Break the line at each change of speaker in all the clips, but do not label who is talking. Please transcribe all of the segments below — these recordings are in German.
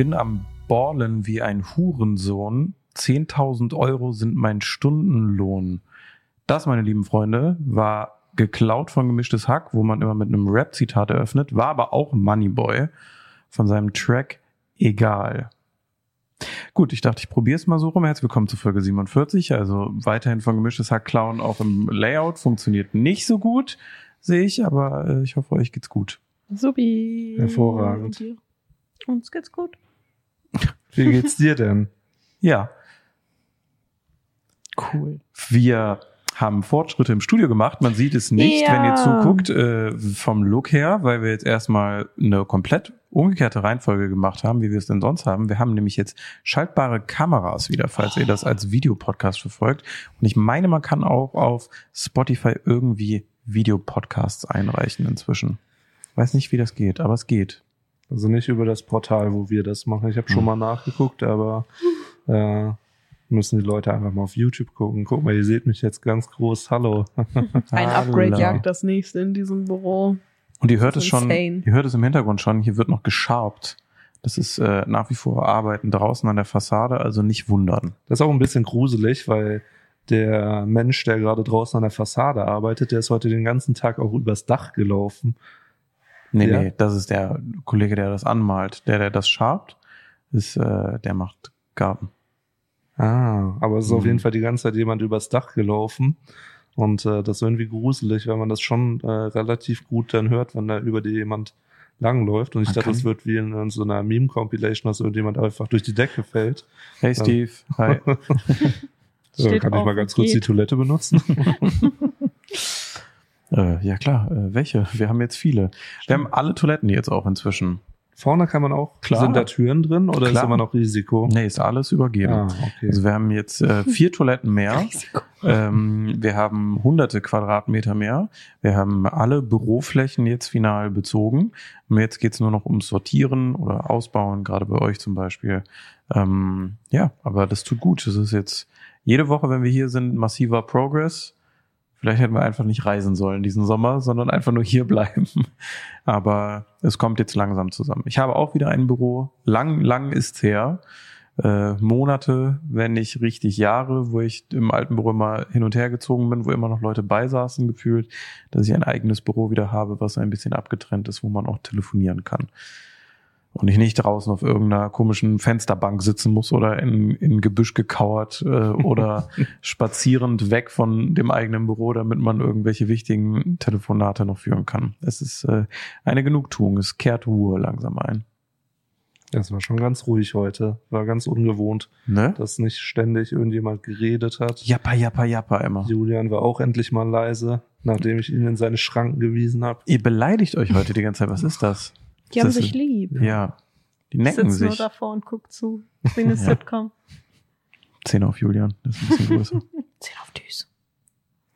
bin am Ballen wie ein Hurensohn. 10.000 Euro sind mein Stundenlohn. Das, meine lieben Freunde, war geklaut von Gemischtes Hack, wo man immer mit einem Rap-Zitat eröffnet, war aber auch Moneyboy von seinem Track Egal. Gut, ich dachte, ich probiere es mal so rum. Herzlich willkommen zu Folge 47. Also weiterhin von Gemischtes Hack klauen, auch im Layout. Funktioniert nicht so gut, sehe ich, aber äh, ich hoffe, euch geht's gut.
Supi.
Hervorragend.
Uns geht's gut.
Wie geht's dir denn?
Ja,
Cool.
wir haben Fortschritte im Studio gemacht. Man sieht es nicht,
Ja.
wenn ihr zuguckt, äh, vom Look her, weil wir jetzt erstmal eine komplett umgekehrte Reihenfolge gemacht haben, wie wir es denn sonst haben. Wir haben nämlich jetzt schaltbare Kameras wieder, falls ihr das als Videopodcast verfolgt. Und ich meine, man kann auch auf Spotify irgendwie Videopodcasts einreichen inzwischen. Weiß nicht, wie das geht, aber es geht.
Also nicht über das Portal, wo wir das machen. Ich habe schon
Hm.
mal nachgeguckt, aber äh, müssen die Leute einfach mal auf YouTube gucken. Guck mal, ihr seht mich jetzt ganz groß. Hallo.
Ein. Upgrade jagt das nächste in diesem Büro.
Und ihr hört es schon,
insane.
ihr hört es im Hintergrund schon, hier wird noch gescharpt. Das ist äh, nach wie vor Arbeiten draußen an der Fassade, also nicht wundern.
Das ist auch ein bisschen gruselig, weil der Mensch, der gerade draußen an der Fassade arbeitet, der ist heute den ganzen Tag auch übers Dach gelaufen.
Nee,
Ja.
nee, das ist der Kollege, der das anmalt. Der, der das schabt, ist, äh, der macht Garten.
Ah, aber es ist auf
Mhm.
jeden Fall die ganze Zeit jemand übers Dach gelaufen. Und äh, das ist irgendwie gruselig, weil man das schon äh, relativ gut dann hört, wenn da über die jemand langläuft. Und ich
Man
dachte,
kann-
das wird wie in, in so einer Meme-Compilation, dass irgendjemand einfach durch die Decke fällt.
Hey Steve, hi.
So,
Steht
kann ich
auf
mal ganz kurz die
geht.
Toilette benutzen?
äh, ja klar, äh, welche? Wir haben jetzt viele. Wir haben alle Toiletten jetzt auch inzwischen.
Vorne kann man auch,
Klar.
sind da Türen drin oder
Klar.
ist immer noch Risiko?
Nee, ist alles übergeben.
Ah, okay.
Also wir haben jetzt äh, vier Toiletten mehr. Ähm, wir haben hunderte Quadratmeter mehr. Wir haben alle Büroflächen jetzt final bezogen. Und jetzt geht's nur noch ums Sortieren oder Ausbauen, gerade bei euch zum Beispiel. Ähm, ja, aber das tut gut. Das ist jetzt jede Woche, wenn wir hier sind, massiver Progress. Vielleicht hätten wir einfach nicht reisen sollen diesen Sommer, sondern einfach nur hier bleiben. Aber es kommt jetzt langsam zusammen. Ich habe auch wieder ein Büro. Lang, lang ist's her äh, Monate, wenn nicht richtig Jahre, wo ich im alten Büro immer hin und her gezogen bin, wo immer noch Leute beisaßen gefühlt, dass ich ein eigenes Büro wieder habe, was ein bisschen abgetrennt ist, wo man auch telefonieren kann. Und ich nicht draußen auf irgendeiner komischen Fensterbank sitzen muss oder in, in Gebüsch gekauert äh, oder spazierend weg von dem eigenen Büro, damit man irgendwelche wichtigen Telefonate noch führen kann. Es ist äh, eine Genugtuung, es kehrt Ruhe langsam ein.
Das war schon ganz ruhig heute. War ganz ungewohnt,
Ne?
dass nicht ständig irgendjemand geredet hat.
Jappa, jappa, jappa immer.
Julian war auch endlich mal leise, nachdem ich ihn in seine Schranken gewiesen habe.
Ihr beleidigt euch heute die ganze Zeit. Was ist das?
Die haben
Das
sich lieb.
Ja. Die necken
sitze nur
sich.
davor und guck zu. Wie eine
Ja.
Sitcom.
Zehn auf Julian. Das ist ein bisschen größer.
Zehn auf Düse.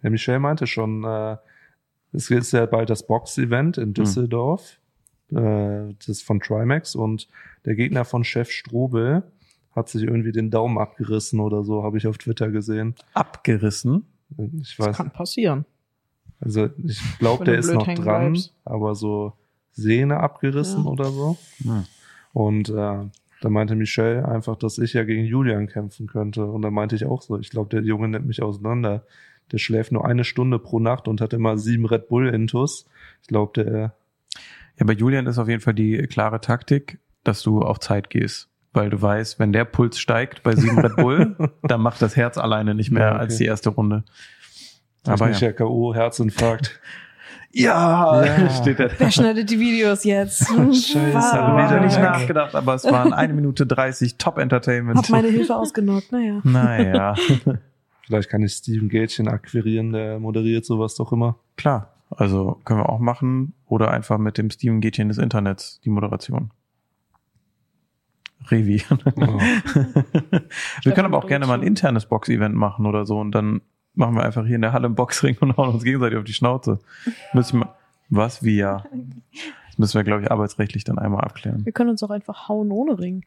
Der Michel meinte schon, äh, es ist ja bald das Box-Event in Düsseldorf, äh, das ist von Trimax und der Gegner von Chef Strobel hat sich irgendwie den Daumen abgerissen oder so, habe ich auf Twitter gesehen.
Abgerissen.
Ich
Das
weiß,
kann passieren.
also ich glaube, der ist noch dran,
bleibst.
aber so Sehne abgerissen
Ja.
oder so.
Hm.
Und äh, da meinte Michelle einfach, dass ich ja gegen Julian kämpfen könnte. Und da meinte ich auch so, ich glaube, der Junge nimmt mich auseinander. Der schläft nur eine Stunde pro Nacht und hat immer sieben Red Bull Intus. Ich glaube, der
Ja, bei Julian ist auf jeden Fall die klare Taktik, dass du auf Zeit gehst. Weil du weißt, wenn der Puls steigt bei sieben Red Bull, dann macht das Herz alleine nicht mehr
Ja, okay.
als die erste Runde.
aber
Aber
nicht
ja.
ja K.O., Herzinfarkt.
Ja,
Ja.
steht der
Wer schneidet die Videos jetzt?
Scheiße, wieder
habe ich
nicht
nachgedacht, aber es waren eine Minute 30 Top Entertainment.
Hab meine Hilfe ausgenockt, naja.
naja,
Vielleicht kann ich Steven Gätchen akquirieren, der moderiert sowas doch immer.
klar. Also können wir auch machen. Oder einfach mit dem Steven Gätchen des Internets die Moderation. Revi.
Oh.
wir können aber auch gerne mal ein internes Box-Event machen oder so und dann machen wir einfach hier in der Halle einen Boxring und hauen uns gegenseitig auf die Schnauze. Müssen wir, was, wie ja. Das müssen wir, glaube ich, arbeitsrechtlich dann einmal abklären.
Wir können uns auch einfach hauen ohne Ring.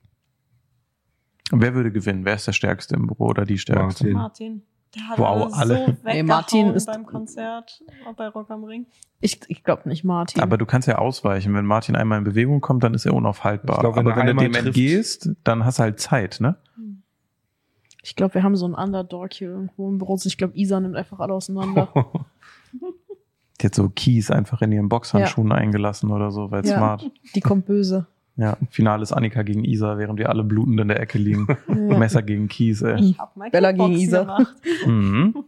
Und wer würde gewinnen? Wer ist der Stärkste im Büro oder die Stärkste?
Martin.
Martin.
Der hat
Wow,
alle
alle.
so
Nee, Martin ist-
beim Konzert auch bei Rock am Ring.
Ich, ich glaube nicht Martin.
Aber du kannst ja ausweichen. Wenn Martin einmal in Bewegung kommt, dann ist er unaufhaltbar.
Ich glaub, wenn
Aber
er
wenn du dem entgehst, dann hast du halt Zeit, ne?
Ich glaube, wir haben so einen Underdog hier irgendwo im Büro. Ich glaube, Isa nimmt einfach alle auseinander.
Die hat so Keys einfach in ihren Boxhandschuhen eingelassen oder so, weil
Ja.
smart.
Die kommt böse.
Ja, Finale ist Annika gegen Isa, während wir alle blutend in der Ecke liegen.
Ja.
Messer gegen Keys, ey.
Ich hab mal
Bella gegen Isa.
Gemacht.
Mhm.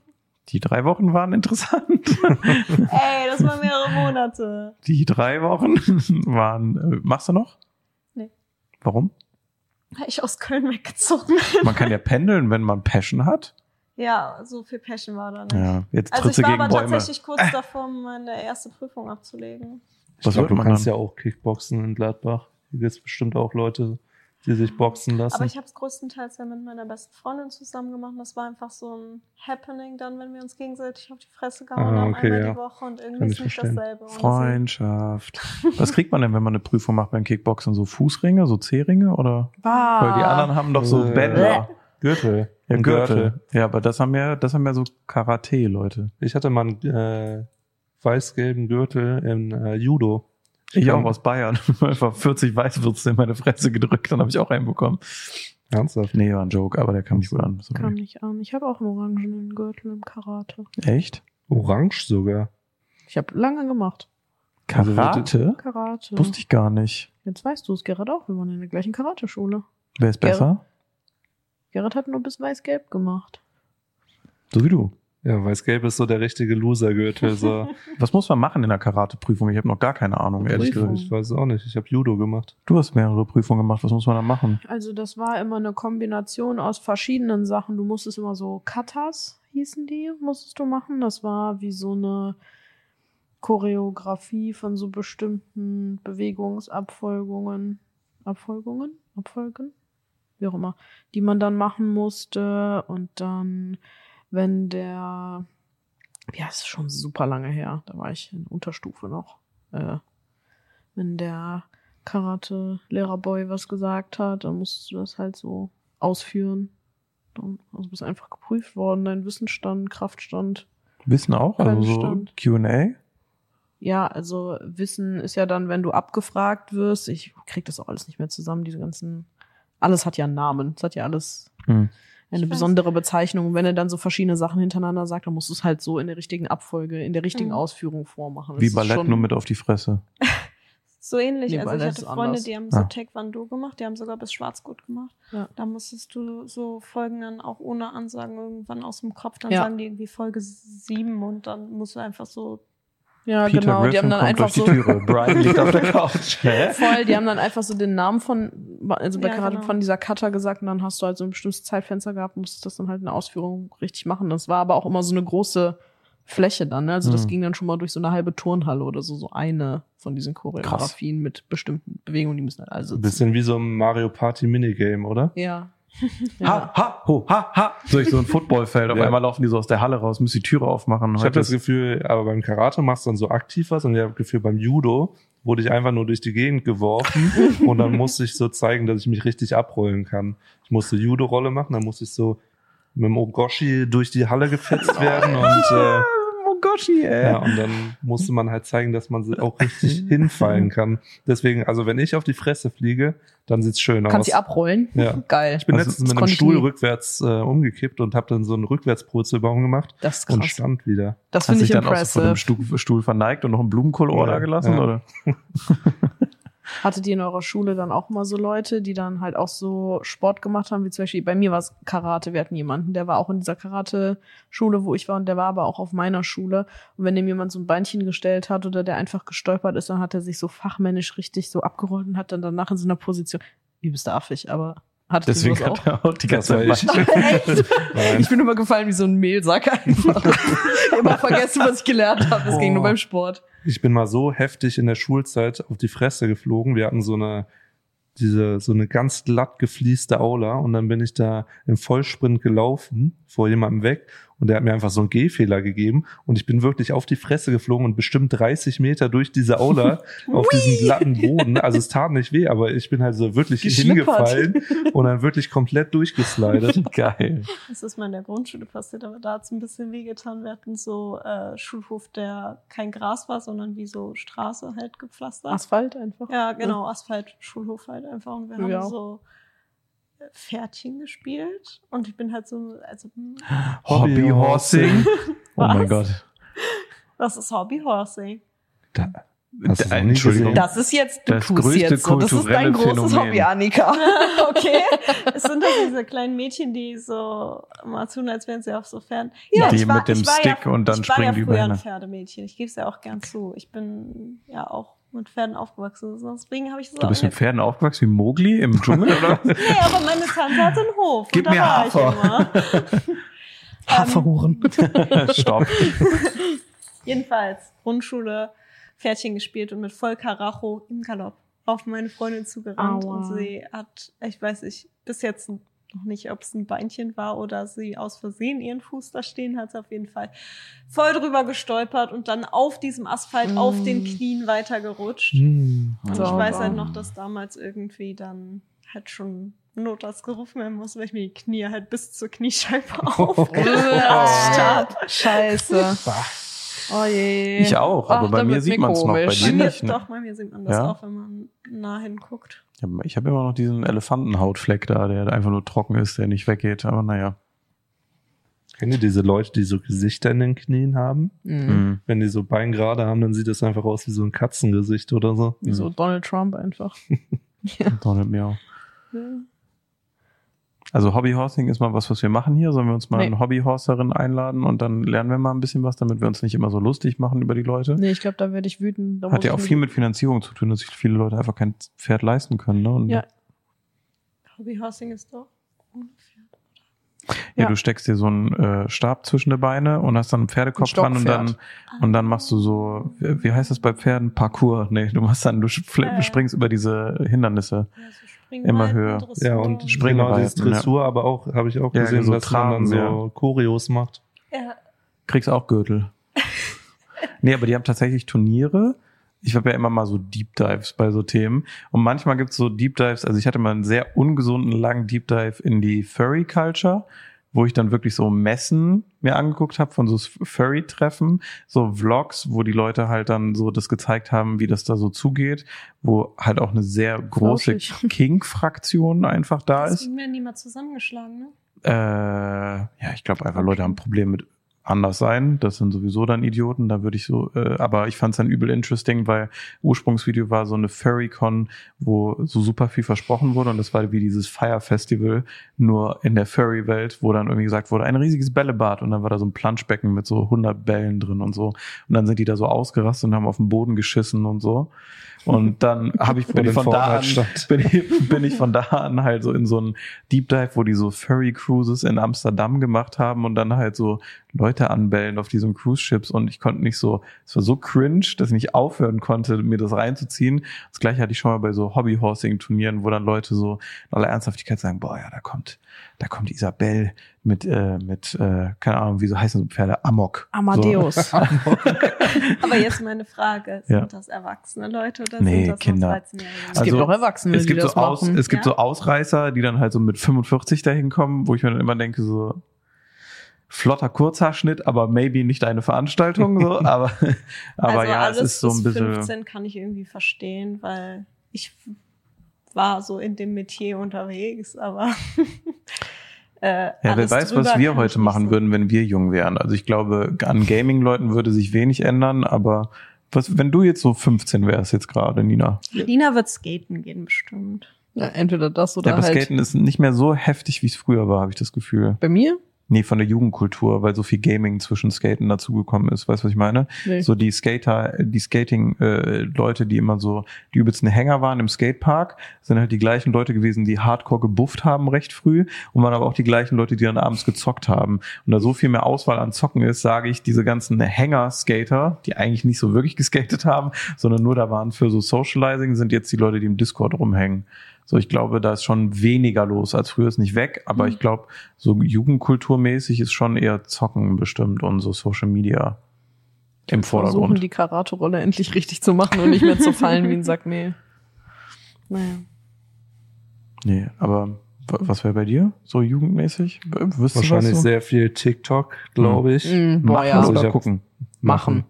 Die drei Wochen waren interessant.
Ey, das waren mehrere Monate.
Die drei Wochen waren. Äh, machst du noch?
Nee.
Warum?
Weil ich aus Köln weggezogen
Man kann ja pendeln, wenn man Passion hat.
Ja, so viel Passion war da nicht.
Ja, jetzt
Also
tritt
ich war
gegen
aber
Bäume.
tatsächlich kurz davor, meine erste Prüfung abzulegen.
Ich
Was
glaube,
wird
du kannst
dann?
ja auch Kickboxen in Gladbach. Hier gibt es bestimmt auch Leute, die sich boxen lassen.
Aber ich habe es größtenteils ja mit meiner besten Freundin zusammen gemacht. Das war einfach so ein Happening dann, wenn wir uns gegenseitig auf die Fresse gehauen
Ah,
haben,
okay,
einmal
ja.
die Woche und irgendwie ist
ich
nicht
verstehen.
dasselbe. Und
Freundschaft. Was kriegt man denn, wenn man eine Prüfung macht beim Kickboxen? So Fußringe, so C-Ringe oder?
Ah.
Weil die anderen haben doch so
Äh,
Bänder.
Gürtel.
Ja,
Ein
Gürtel. Ja, aber das haben ja, das haben ja so Karate-Leute.
Ich hatte mal einen äh, weiß-gelben Gürtel im äh, Judo.
Ich
kann-
auch aus Bayern. Einfach 40 Weißwürste in meine Fresse gedrückt, dann habe ich auch einen bekommen.
Ernsthaft?
Nee, war ein Joke, aber der kam nicht gut an. Sorry.
Kam nicht an. Ich habe auch einen orangenen Gürtel im Karate.
Echt?
Orange sogar.
Ich habe lange gemacht.
Also
Karate?
Karate.
Wusste ich gar nicht.
Jetzt weißt du es, Gerrit auch. Wir waren in der gleichen Karateschule.
Wer ist besser?
Gerrit hat nur bis weiß-gelb gemacht.
So wie du.
Ja, weiß-gelb ist so der richtige Loser-Gürtel. So.
Was muss man machen in der Karate-Prüfung? Ich habe noch gar keine Ahnung, ehrlich
Prüfung.
gesagt.
ich weiß auch nicht. Ich habe Judo gemacht.
Du hast mehrere Prüfungen gemacht. Was muss man da machen?
Also das war immer eine Kombination aus verschiedenen Sachen. Du musstest immer so Katas, hießen die, musstest du machen. Das war wie so eine Choreografie von so bestimmten Bewegungsabfolgungen. Abfolgungen? Abfolgen? Wie auch immer. Die man dann machen musste. Und dann, wenn der, ja, es ist schon super lange her. Da war ich in Unterstufe noch. Äh, wenn der Karate-Lehrerboy was gesagt hat, dann musst du das halt so ausführen. Also bist einfach geprüft worden, dein Wissensstand, Kraftstand.
Wissen auch? Also so. Q&A?
Ja, also Wissen ist ja dann, wenn du abgefragt wirst, ich krieg das auch alles nicht mehr zusammen, diese ganzen, alles hat ja einen Namen, es hat ja alles
Hm.
Eine
Ich weiß.
besondere Bezeichnung. Und wenn er dann so verschiedene Sachen hintereinander sagt, dann musst du es halt so in der richtigen Abfolge, in der richtigen
Mhm.
Ausführung vormachen. Das
Wie Ballett
schon-
nur mit auf die Fresse.
So ähnlich.
Nee,
also ich hatte Freunde,
anders.
die haben so
Ah.
Taekwondo gemacht, die haben sogar bis Schwarzgurt gemacht.
Ja.
Da musstest du so Folgen dann auch ohne Ansagen irgendwann aus dem Kopf, dann
Ja.
sagen die irgendwie Folge sieben und dann musst du einfach so.
Ja,
Peter
genau. Die haben
Griffin
dann
kommt
einfach
durch die
so
Türe. Brian liegt auf der Couch. Hä?
voll, die haben dann einfach so den Namen von, also bei
Ja,
gerade
genau.
von dieser Cutter gesagt und dann hast du halt so ein bestimmtes Zeitfenster gehabt, musstest das dann halt in der Ausführung richtig machen. Das war aber auch immer so eine große Fläche dann, ne? Also das
Mhm.
ging dann schon mal durch so eine halbe Turnhalle oder so, so eine von diesen Choreografien mit bestimmten Bewegungen, die müssen halt alle
Ein
sitzen.
bisschen wie so ein Mario Party Minigame, oder?
Ja.
Ha, ha, ho, ha, ha. Durch so ein Footballfeld. Auf
Ja.
einmal laufen die so aus der Halle raus, müssen die Türe aufmachen.
Ich habe das Gefühl, aber beim Karate machst du dann so aktiv was und ich habe das Gefühl, beim Judo wurde ich einfach nur durch die Gegend geworfen und dann musste ich so zeigen, dass ich mich richtig abrollen kann. Ich musste Judo-Rolle machen, dann musste ich so mit dem Ogoshi durch die Halle gefetzt werden und äh,
Mogoshi, ey.
ja, und dann musste man halt zeigen, dass man auch richtig hinfallen kann. Deswegen, also wenn ich auf die Fresse fliege, dann sieht's schön aus.
Kannst sie abrollen?
Ja.
Geil.
Ich bin
Also,
letztens mit einem Stuhl
nie.
rückwärts äh, umgekippt und habe dann so einen Rückwärtspurzelbaum gemacht
Das ist
und
krass.
stand wieder.
Das
Hast
finde
dich
ich
dann auch so von dem
impressive.
Stuhl, Stuhl verneigt und noch einen Blumenkohlohr
Ja,
da gelassen,
ja.
oder?
Hattet ihr in eurer Schule dann auch mal so Leute, die dann halt auch so Sport gemacht haben, wie zum Beispiel bei mir war es Karate. Wir hatten jemanden, der war auch in dieser Karate-Schule, wo ich war, und der war aber auch auf meiner Schule. Und wenn dem jemand so ein Beinchen gestellt hat oder der einfach gestolpert ist, dann hat er sich so fachmännisch richtig so abgerollt und hat dann danach in so einer Position, übelst affig, aber hattet
Deswegen hat er auch die ganze
Das
Zeit
ich.
Ich bin immer gefallen wie so ein Mehlsack einfach. immer vergessen, was ich gelernt habe. Das ging nur
Oh.
beim Sport.
Ich bin mal so heftig in der Schulzeit auf die Fresse geflogen. Wir hatten so eine, diese, so eine ganz glatt geflieste Aula und dann bin ich da im Vollsprint gelaufen, vor jemandem weg und der hat mir einfach so einen Gehfehler gegeben und ich bin wirklich auf die Fresse geflogen und bestimmt 30 Meter durch diese Aula auf diesen glatten Boden. Also es tat nicht weh, aber ich bin halt so wirklich hingefallen und dann wirklich komplett durchgeslidet.
Geil.
Das ist mal in der Grundschule passiert, aber da hat es ein bisschen wehgetan. Wir hatten so äh, Schulhof, der kein Gras war, sondern wie so Straße halt gepflastert.
Asphalt einfach.
Ja, genau, Asphalt, Schulhof halt einfach. Und wir haben
Ja.
so äh, Pferdchen gespielt. Und ich bin halt so, also, hm,
Hobbyhorsing. Oh mein? Gott.
was ist Hobbyhorsing?
Da, nie
Entschuldigung.
Das ist jetzt, du
Das
tust
größte
jetzt so. Das ist dein großes
Phänomen.
Hobby, Annika.
okay. Es sind doch diese kleinen Mädchen, die so mal tun, als wären sie auf so fern.
Die
ich
mit dem
ich war
Stick und dann
ich war
springen
ja
die
früher ein Pferdemädchen. Ich gebe es ja auch gern zu. Ich bin ja auch mit Pferden aufgewachsen. Deswegen habe ich das
Du bist mit. Pferden aufgewachsen wie Mowgli im Dschungel, oder?
Nee, aber meine Tante hatte einen Hof.
Gib
und da
mir
war
Hafer.
ich immer.
Haferhuren.
Stopp.
Jedenfalls, Grundschule, Pferdchen gespielt und mit voll Karacho im Galopp auf meine Freundin zugerannt.
Aua.
Und sie hat, ich weiß nicht, bis jetzt noch nicht, ob es ein Beinchen war oder sie aus Versehen ihren Fuß da stehen hat, auf jeden Fall voll drüber gestolpert und dann auf diesem Asphalt auf
Mm.
den Knien weitergerutscht.
Hm.
Und ich
Sauber.
weiß halt noch, dass damals irgendwie dann halt schon Notarzt gerufen werden muss, weil ich mir die Knie halt bis zur Kniescheibe aufgeratscht habe.
Scheiße. Oh je.
Ich auch, aber
Ach,
bei mir sieht man es noch. Bei
komisch.
dir
mir,
nicht. Ne?
doch, bei mir sieht man das
Ja?
auch, wenn man nah hinguckt.
Ja, Ich habe immer noch diesen Elefantenhautfleck da, der einfach nur trocken ist, der nicht weggeht. Aber naja.
Kennt ihr diese Leute, die so Gesichter in den Knien haben?
Mhm.
Mhm.
Wenn die so Bein gerade haben, dann sieht das einfach aus wie so ein Katzengesicht oder so.
Wie so Donald Trump einfach.
Donald Miau. Also Hobbyhorsing ist mal was, was wir machen hier. Sollen wir uns mal
Nee.
eine Hobbyhorserin einladen und dann lernen wir mal ein bisschen was, damit wir uns nicht immer so lustig machen über die Leute?
Nee, ich glaube, da werde ich wütend. Da
Hat ja auch viel mit Finanzierung zu tun, dass sich viele Leute einfach kein Pferd leisten können. Ne? Und
Ja.
Hobbyhorsing ist doch ohne Pferd.
Ja,
Ja.
du steckst dir so einen äh, Stab zwischen die Beine und hast dann einen Pferdekopf
Ein
dran und dann und dann machst du so, wie heißt das bei Pferden? Parcours. Nee, du machst dann, du
ja.
springst über diese Hindernisse.
Ja, so
Immer höher.
Dressur.
Ja, und
Springen
genau, dieses Dressur, aber auch, habe ich auch
Ja,
gesehen,
so
dass man dann
Traben,
so
ja.
Choreos macht.
Ja,
Kriegst auch Gürtel. nee, aber die haben tatsächlich Turniere. Ich habe ja immer mal so Deep Dives bei so Themen. Und manchmal gibt's so Deep Dives, also ich hatte mal einen sehr ungesunden langen Deep Dive in die Furry Culture, wo ich dann wirklich so Messen mir angeguckt habe von so Furry-Treffen, so Vlogs, wo die Leute halt dann so das gezeigt haben, wie das da so zugeht, wo halt auch eine sehr große. King-Fraktion einfach da ist.
deswegen werden die mal zusammengeschlagen, ne?
Äh, ja, ich glaube einfach, Leute haben ein Problem mit anders sein. Das sind sowieso dann Idioten. Da würde ich so, äh, aber ich fand es dann übel interesting, weil Ursprungsvideo war so eine Furrycon, wo so super viel versprochen wurde und das war wie dieses Fire Festival, nur in der Furry-Welt, wo dann irgendwie gesagt wurde, ein riesiges Bällebad und dann war da so ein Planschbecken mit so 100 Bällen drin und so. Und dann sind die da so ausgerastet und haben auf den Boden geschissen und so. Und dann habe ich, bin ich von da an, bin ich, bin ich von da an halt so in so einen Deep Dive, wo die so Furry Cruises in Amsterdam gemacht haben und dann halt so Leute anbellen auf diesen Cruise Ships und ich konnte nicht so, es war so cringe, dass ich nicht aufhören konnte, mir das reinzuziehen. Das gleiche hatte ich schon mal bei so Hobby-Horsing-Turnieren, wo dann Leute so in aller Ernsthaftigkeit sagen, boah, ja, da kommt, da kommt Isabel mit, äh, mit, äh, keine Ahnung, wie so heißen so Pferde, Amok.
Amadeus.
Aber jetzt meine Frage, sind
Ja.
das erwachsene Leute oder
Nee,
sind das
Kinder.
noch 13-Jährige?
Es gibt auch Erwachsene,
Also es gibt
die das
so aus,
machen.
Es gibt
Ja?
so Ausreißer, die dann halt so mit 45 dahin kommen, wo ich mir dann immer denke, so flotter Kurzhaarschnitt, aber maybe nicht eine Veranstaltung, so, aber, aber
also
ja,
alles
es ist so ein
bis
bisschen.
15 kann ich irgendwie verstehen, weil ich war so in dem Metier unterwegs, aber äh,
Ja, wer weiß, was wir heute machen
so.
würden, wenn wir jung wären. Also ich glaube, an Gaming-Leuten würde sich wenig ändern, aber was, wenn du jetzt so 15 wärst jetzt gerade, Nina?
Lina wird skaten gehen bestimmt.
Ja, entweder das oder
Ja, aber
halt.
Skaten ist nicht mehr so heftig, wie es früher war, habe ich das Gefühl.
Bei mir?
Nee, von der Jugendkultur, weil so viel Gaming zwischen Skaten dazugekommen ist. Weißt du, was ich meine?
Nee.
So die Skater, die Skating-Leute, die immer so die übelsten Hänger waren im Skatepark, sind halt die gleichen Leute gewesen, die hardcore gebufft haben recht früh und waren aber auch die gleichen Leute, die dann abends gezockt haben. Und da so viel mehr Auswahl an Zocken ist, sage ich, diese ganzen Hänger-Skater, die eigentlich nicht so wirklich geskatet haben, sondern nur da waren für so Socializing, sind jetzt die Leute, die im Discord rumhängen. So, ich glaube, da ist schon weniger los als früher, ist nicht weg, aber
Mhm.
ich glaube, so jugendkulturmäßig ist schon eher Zocken bestimmt und so Social Media im
Versuchen,
Vordergrund.
die Karate-Rolle endlich richtig zu machen und nicht mehr zu fallen wie ein Sack Mehl. Naja.
Nee, aber was wäre bei dir? So jugendmäßig? Wüsstest
Wahrscheinlich
du was so?
sehr viel TikTok, glaube ich.
Mm, boah,
Machen
ja.
Also
oder
ich hab-
gucken?
Machen.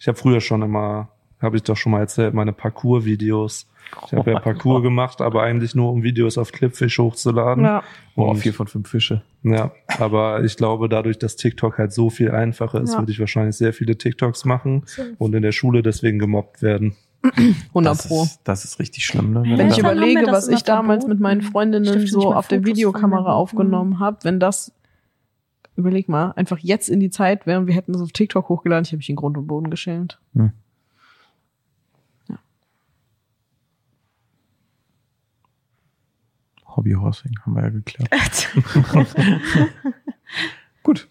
Ich habe früher schon immer, habe ich doch schon mal erzählt, meine Parcours-Videos. Ich habe ja Parcours gemacht, aber eigentlich nur, um Videos auf Clipfish hochzuladen.
Ja.
Boah,
Und-
vier von fünf Fische.
Ja, aber ich glaube, dadurch, dass TikTok halt so viel einfacher ist,
Ja.
würde ich wahrscheinlich sehr viele TikToks machen und in der Schule deswegen gemobbt werden.
100
Das
Pro.
ist, das ist richtig schlimm, ne?
Wenn
Eltern
ich überlege, was ich damals mit meinen
Ich
Freundinnen so auf der Videokamera
mir
aufgenommen habe, wenn das, überleg mal, einfach jetzt in die Zeit wäre und wir hätten das auf TikTok hochgeladen, ich habe mich in Grund und Boden geschämt.
Hm. Hobbyhorsing haben wir ja geklärt. Gut.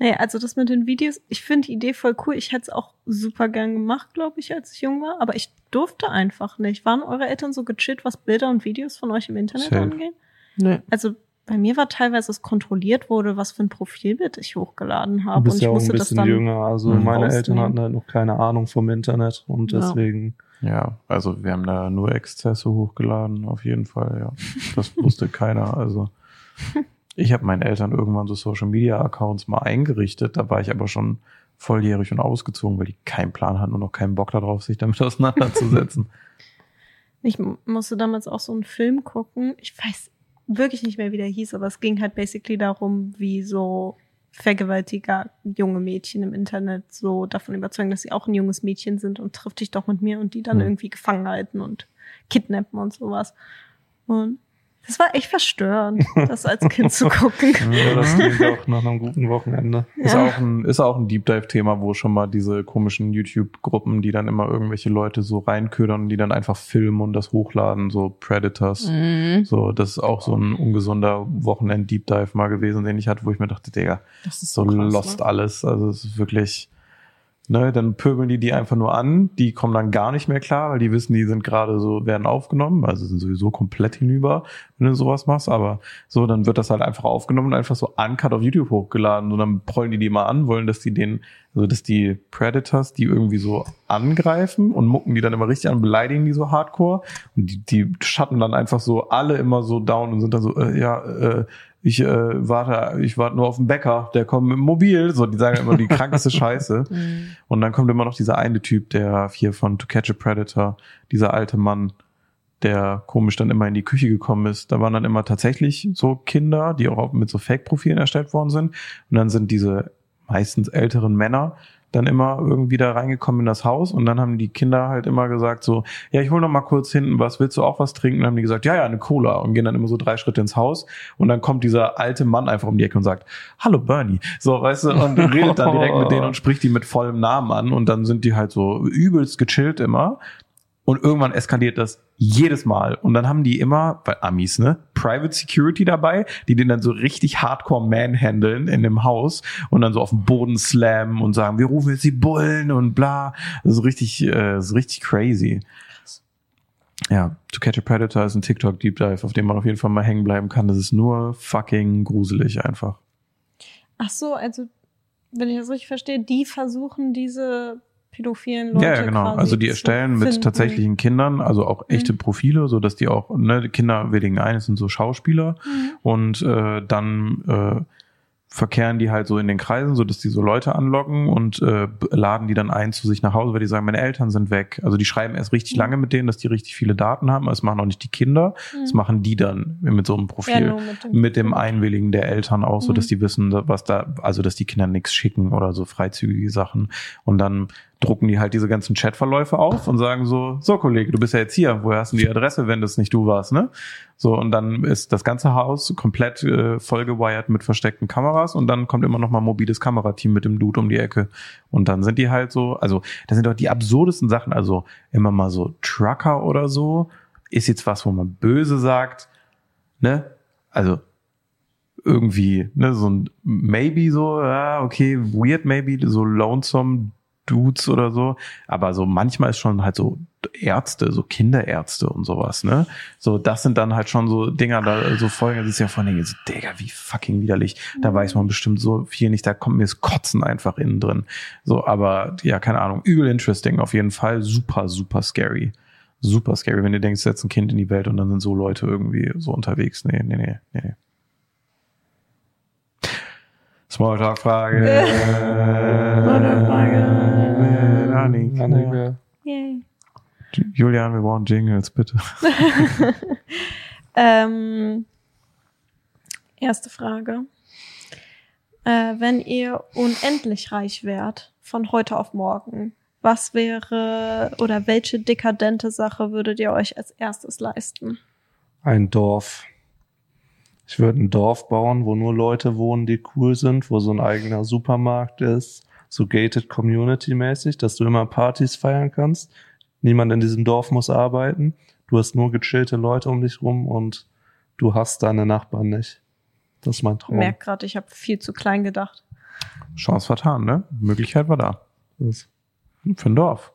Nee, also das mit den Videos, ich finde die Idee voll cool. Ich hätte es auch super gern gemacht, glaube ich, als ich jung war, aber ich durfte einfach nicht. Waren eure Eltern so gechillt, was Bilder und Videos von euch im Internet
Safe.
angeht?
Nee.
Also bei mir war teilweise es kontrolliert wurde, was für ein Profilbild ich hochgeladen
Du
habe. Und
bist
ich
ja auch ein
musste das
bisschen
dann.
jünger, also
Mhm.
meine Eltern
rausnehmen.
hatten halt noch keine Ahnung vom Internet und
Ja.
deswegen
Ja, also wir haben da nur Exzesse hochgeladen, auf jeden Fall, ja. Das wusste keiner. Also ich habe meinen Eltern irgendwann so Social Media Accounts mal eingerichtet, da war ich aber schon volljährig und ausgezogen, weil die keinen Plan hatten und noch keinen Bock darauf, sich damit auseinanderzusetzen.
Ich musste damals auch so einen Film gucken. Ich weiß wirklich nicht mehr, wie der hieß, aber es ging halt basically darum, wie so Vergewaltiger junge Mädchen im Internet so davon überzeugen, dass sie auch ein junges Mädchen sind und triff dich doch mit mir und die dann
Hm.
irgendwie gefangen halten und kidnappen und sowas. Und das war echt verstörend, das als Kind zu gucken.
ja, das klingt auch nach einem guten Wochenende.
Ist
Ja.
auch ein, ist auch ein Deep Dive-Thema, wo schon mal diese komischen YouTube-Gruppen, die dann immer irgendwelche Leute so reinködern die dann einfach filmen und das hochladen, so Predators.
Mhm.
So, das ist auch so ein ungesunder Wochenend-Deep Dive mal gewesen, den ich hatte, wo ich mir dachte, Digga,
Das ist
so
so krass,
lost
ne?
alles. Also es ist wirklich, ne, dann pöbeln die die einfach nur an, die kommen dann gar nicht mehr klar, weil die wissen, die sind gerade so, werden aufgenommen, also sind sowieso komplett hinüber, wenn du sowas machst, aber so, dann wird das halt einfach aufgenommen und einfach so uncut auf YouTube hochgeladen. Und dann prollen die die mal an, wollen, dass die den, also dass die Predators, die irgendwie so angreifen und mucken die dann immer richtig an, beleidigen die so hardcore. Und die, die schatten dann einfach so alle immer so down und sind dann so, äh, ja, äh, ich äh, warte, ich warte nur auf den Bäcker, der kommt mit dem Mobil. So, die sagen immer die krankeste Scheiße.
Mhm.
Und dann kommt immer noch dieser eine Typ, der hier von To Catch a Predator, dieser alte Mann, der komisch dann immer in die Küche gekommen ist. Da waren dann immer tatsächlich so Kinder, die auch mit so Fake-Profilen erstellt worden sind. Und dann sind diese meistens älteren Männer dann immer irgendwie da reingekommen in das Haus und dann haben die Kinder halt immer gesagt so, ja, ich hol noch mal kurz hinten was, willst du auch was trinken? Und dann haben die gesagt, ja, ja, eine Cola und gehen dann immer so drei Schritte ins Haus und dann kommt dieser alte Mann einfach um die Ecke und sagt, hallo Bernie, so, weißt du, und redet dann direkt mit denen und spricht die mit vollem Namen an und dann sind die halt so übelst gechillt immer und irgendwann eskaliert das jedes Mal. Und dann haben die immer, bei Amis, ne, Private Security dabei, die den dann so richtig hardcore manhandeln in dem Haus und dann so auf den Boden slammen und sagen, wir rufen jetzt die Bullen und bla. Das ist richtig, äh, das ist richtig crazy. Ja, To Catch a Predator ist ein TikTok Deep Dive, auf dem man auf jeden Fall mal hängen bleiben kann. Das ist nur fucking gruselig einfach.
Ach so, also wenn ich das richtig verstehe, die versuchen diese pädophilen Leute
Ja, ja, genau. Also die erstellen mit
finden.
tatsächlichen Kindern, also auch echte
Mhm.
Profile, so dass die auch, ne, die Kinder willigen ein, es sind so Schauspieler
Mhm.
und äh, dann äh, verkehren die halt so in den Kreisen, so dass die so Leute anlocken und äh, laden die dann ein zu sich nach Hause, weil die sagen, meine Eltern sind weg. Also die schreiben erst richtig
Mhm.
lange mit denen, dass die richtig viele Daten haben, aber das machen auch nicht die Kinder, das
Mhm.
machen die dann mit so einem Profil
Ja, mit dem,
mit dem Einwilligen der Eltern auch, so
Mhm.
dass die wissen, was da, also dass die Kinder nichts schicken oder so freizügige Sachen. Und dann drucken die halt diese ganzen Chatverläufe auf und sagen so, so Kollege, du bist ja jetzt hier, woher hast du die Adresse, wenn das nicht du warst, ne? So, und dann ist das ganze Haus komplett äh, vollgewired mit versteckten Kameras und dann kommt immer noch mal mobiles Kamerateam mit dem Dude um die Ecke. Und dann sind die halt so, also das sind doch die absurdesten Sachen, also immer mal so Trucker oder so, ist jetzt was, wo man böse sagt, ne? Also irgendwie, ne, so ein maybe so, ja, okay, weird maybe, so lonesome Dudes oder so. Aber so manchmal ist schon halt so Ärzte, so Kinderärzte und sowas, ne? So, das sind dann halt schon so Dinger, da so Folgen, das ist ja von denen so, Digga, wie fucking widerlich. Da weiß man bestimmt so viel nicht, da kommt mir das Kotzen einfach innen drin. So, aber ja, keine Ahnung, übel interesting, auf jeden Fall. Super, super scary. Super scary, wenn du denkst, setzt ein Kind in die Welt und dann sind so Leute irgendwie so unterwegs. Nee, nee, nee, nee. Smalltalk-Frage.
Smalltalk-Frage.
Annika.
Annika.
Yay.
Julian, wir brauchen Jingles, bitte.
Ähm, erste Frage. Äh, wenn ihr unendlich reich wärt, von heute auf morgen, was wäre oder welche dekadente Sache würdet ihr euch als erstes leisten?
Ein Dorf. Ich würde ein Dorf bauen, wo nur Leute wohnen, die cool sind, wo so ein eigener Supermarkt ist, so gated community mäßig, dass du immer Partys feiern kannst. Niemand in diesem Dorf muss arbeiten. Du hast nur gechillte Leute um dich rum und du hast deine Nachbarn nicht. Das ist mein
Ich
Traum.
merke gerade, ich habe viel zu klein gedacht.
Chance vertan, ne? Möglichkeit war da.
Das-
Für ein Dorf.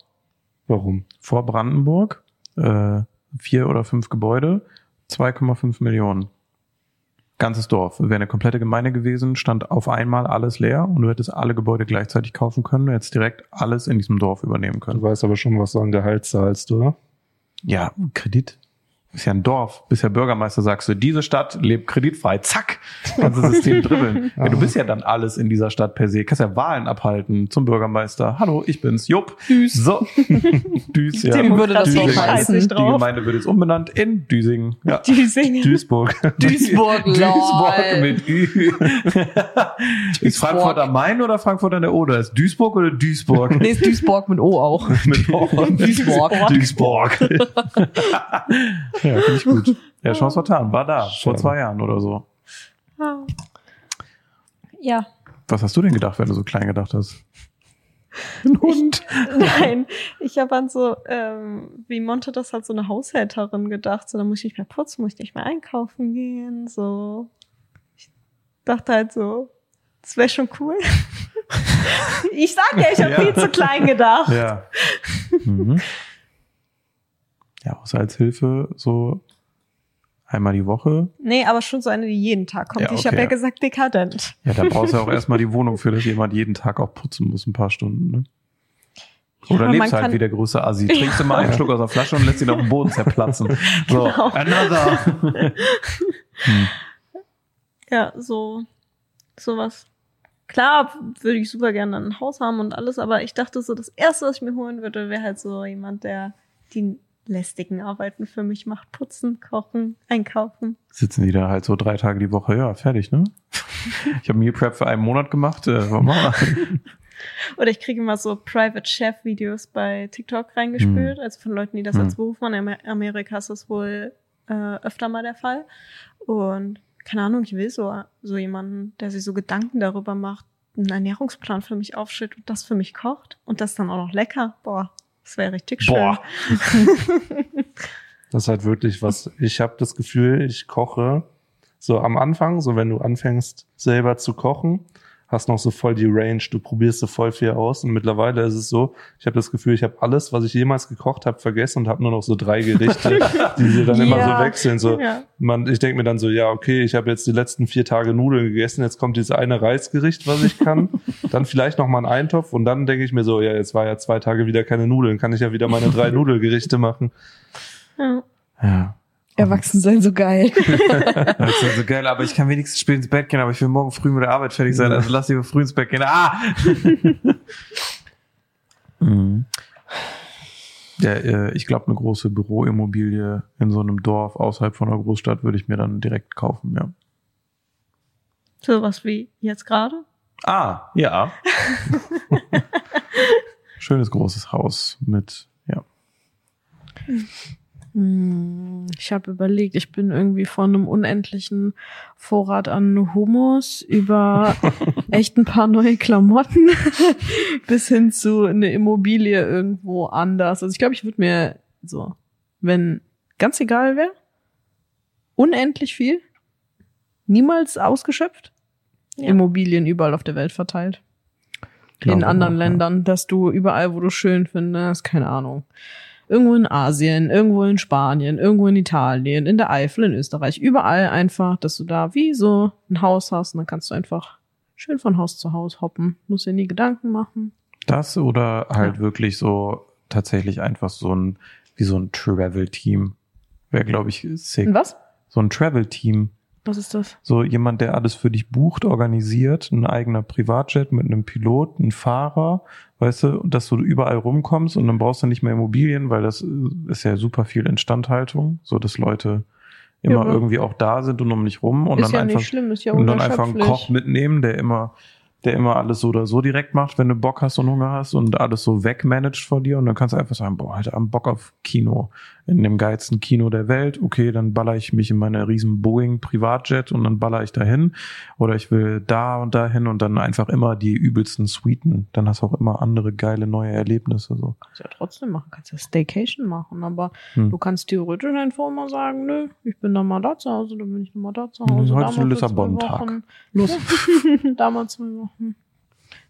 Warum?
Vor Brandenburg, äh, vier oder fünf Gebäude, 2,5 Millionen. Ganzes Dorf. Wäre eine komplette Gemeinde gewesen, stand auf einmal alles leer und du hättest alle Gebäude gleichzeitig kaufen können. Du hättest direkt alles in diesem Dorf übernehmen
Du
können.
weißt aber schon, was du an Gehalt zahlst, oder?
Ja, Kredit. Ist ja ein Dorf. Bist ja Bürgermeister, sagst du, diese Stadt lebt kreditfrei. Zack, ganzes System dribbeln. Ja, du bist ja dann alles in dieser Stadt per se. Kannst ja Wahlen abhalten zum Bürgermeister. Hallo, ich bin's, Jupp.
Düs.
So. Düs, ja.
Dem würde das heißen.
Die Gemeinde wird jetzt umbenannt in Düsingen. Ja.
Düsingen.
Duisburg.
Duisburg,
Duisburg mit Ü. Ist Frankfurt am Main oder Frankfurt an der Oder? Ist Duisburg oder Duisburg?
Nee, ist Duisburg mit O auch.
mit O.
Duisburg.
Duisburg. Ja, finde ich gut. Ja, Chance vertan. War da. Vor
Schade.
zwei Jahren oder so.
Ja,
Was hast du denn gedacht, wenn du so klein gedacht hast? Ein Hund.
nein. Ich habe an so, ähm, wie Monte das hat, so eine Haushälterin gedacht. So, da muss ich nicht mehr putzen, muss ich nicht mehr einkaufen gehen. So. Ich dachte halt so, das wäre schon cool. ich sag ja, ich habe
Ja.
viel zu klein gedacht.
Ja. Mhm. Ja, außer als Hilfe so einmal die Woche.
Nee, aber schon so eine, die jeden Tag kommt.
Ja,
Ich
okay,
habe ja
ja.
gesagt, dekadent.
Ja, da brauchst du auch erstmal die Wohnung für, dass jemand jeden Tag auch putzen muss, ein paar Stunden. Ne? Oder
Ja,
lebst halt
kann-
wie der große Assi. Trinkst du mal einen Schluck aus der Flasche und lässt ihn auf den Boden zerplatzen. So,
Genau.
another. hm.
Ja, so sowas. Klar würde ich super gerne ein Haus haben und alles, aber ich dachte so, das erste, was ich mir holen würde, wäre halt so jemand, der die lästigen Arbeiten für mich macht. Putzen, kochen, einkaufen.
Sitzen die da halt so drei Tage die Woche, ja, fertig, ne? Ich habe Meal Prep für einen Monat gemacht. Äh, mal?
Oder ich kriege immer so Private Chef Videos bei TikTok reingespült, also von Leuten, die das
Hm.
als Beruf machen. In Amer- Amerika ist das wohl äh, öfter mal der Fall. Und keine Ahnung, ich will so, so jemanden, der sich so Gedanken darüber macht, einen Ernährungsplan für mich aufstellt und das für mich kocht und das dann auch noch lecker. Boah, das wäre richtig schön.
Boah.
Das ist halt wirklich was. Ich habe das Gefühl, ich koche so am Anfang, so wenn du anfängst selber zu kochen, hast noch so voll die Range, du probierst so voll viel aus und mittlerweile ist es so, ich habe das Gefühl, ich habe alles, was ich jemals gekocht habe, vergessen und habe nur noch so drei Gerichte, die sie dann immer
Ja.
so wechseln. So,
Ja.
man, ich denke mir dann so, ja, okay, ich habe jetzt die letzten vier Tage Nudeln gegessen, jetzt kommt dieses eine Reisgericht, was ich kann, dann vielleicht noch mal einen Eintopf und dann denke ich mir so, ja, jetzt war ja zwei Tage wieder keine Nudeln, kann ich ja wieder meine drei Nudelgerichte machen.
Ja.
Ja.
Erwachsen sein so geil.
Ja so geil, aber ich kann wenigstens spät ins Bett gehen, aber ich will morgen früh mit der Arbeit fertig sein, also lass lieber früh ins Bett gehen. Ah! mhm. Ja, äh, ich glaube, eine große Büroimmobilie in so einem Dorf außerhalb von einer Großstadt würde ich mir dann direkt kaufen, ja.
Sowas wie jetzt gerade.
Ah, ja. Schönes großes Haus mit, ja.
Hm, Ich habe überlegt, ich bin irgendwie von einem unendlichen Vorrat an Hummus über echt ein paar neue Klamotten bis hin zu eine Immobilie irgendwo anders. Also ich glaube, ich würde mir so, wenn ganz egal wäre, unendlich viel, niemals ausgeschöpft,
Ja.
Immobilien überall auf der Welt verteilt.
Glaube
in anderen
auch, ja.
Ländern, dass du überall, wo du schön findest, keine Ahnung, irgendwo in Asien, irgendwo in Spanien, irgendwo in Italien, in der Eifel, in Österreich, überall einfach, dass du da wie so ein Haus hast und dann kannst du einfach schön von Haus zu Haus hoppen. Musst dir nie Gedanken machen.
Das oder halt
Ja.
wirklich so tatsächlich einfach so ein, wie so ein Travel-Team. Wäre, glaube ich, sick.
Und was?
So ein Travel-Team.
Was ist das?
So jemand, der alles für dich bucht, organisiert, ein eigener Privatjet mit einem Pilot, ein Fahrer, weißt du, dass du überall rumkommst und dann brauchst du nicht mehr Immobilien, weil das äh, ist ja super viel Instandhaltung, so dass Leute immer
aber-
irgendwie auch da sind und um dich rum und
ist
dann
ja
einfach
schlimm, ja
und dann einfach einen. Koch mitnehmen, der immer, der immer alles so oder so direkt macht, wenn du Bock hast und Hunger hast und alles so wegmanagt vor dir und dann kannst du einfach sagen, boah, heute Abend Bock auf Kino. In dem geilsten Kino der Welt. Okay, dann baller ich mich in meine riesen Boeing Privatjet und dann baller ich dahin. Oder ich will da und dahin und dann einfach immer die übelsten Suiten. Dann hast du auch immer andere geile neue Erlebnisse, so.
Kannst ja trotzdem machen, kannst ja Staycation machen, aber
Hm.
du kannst theoretisch einfach mal sagen, nö, ich bin dann mal da zu Hause, dann bin ich noch mal da zu
Mhm,
Hause.
heute ist Lissabon-Tag.
Los. da mal zwei Wochen.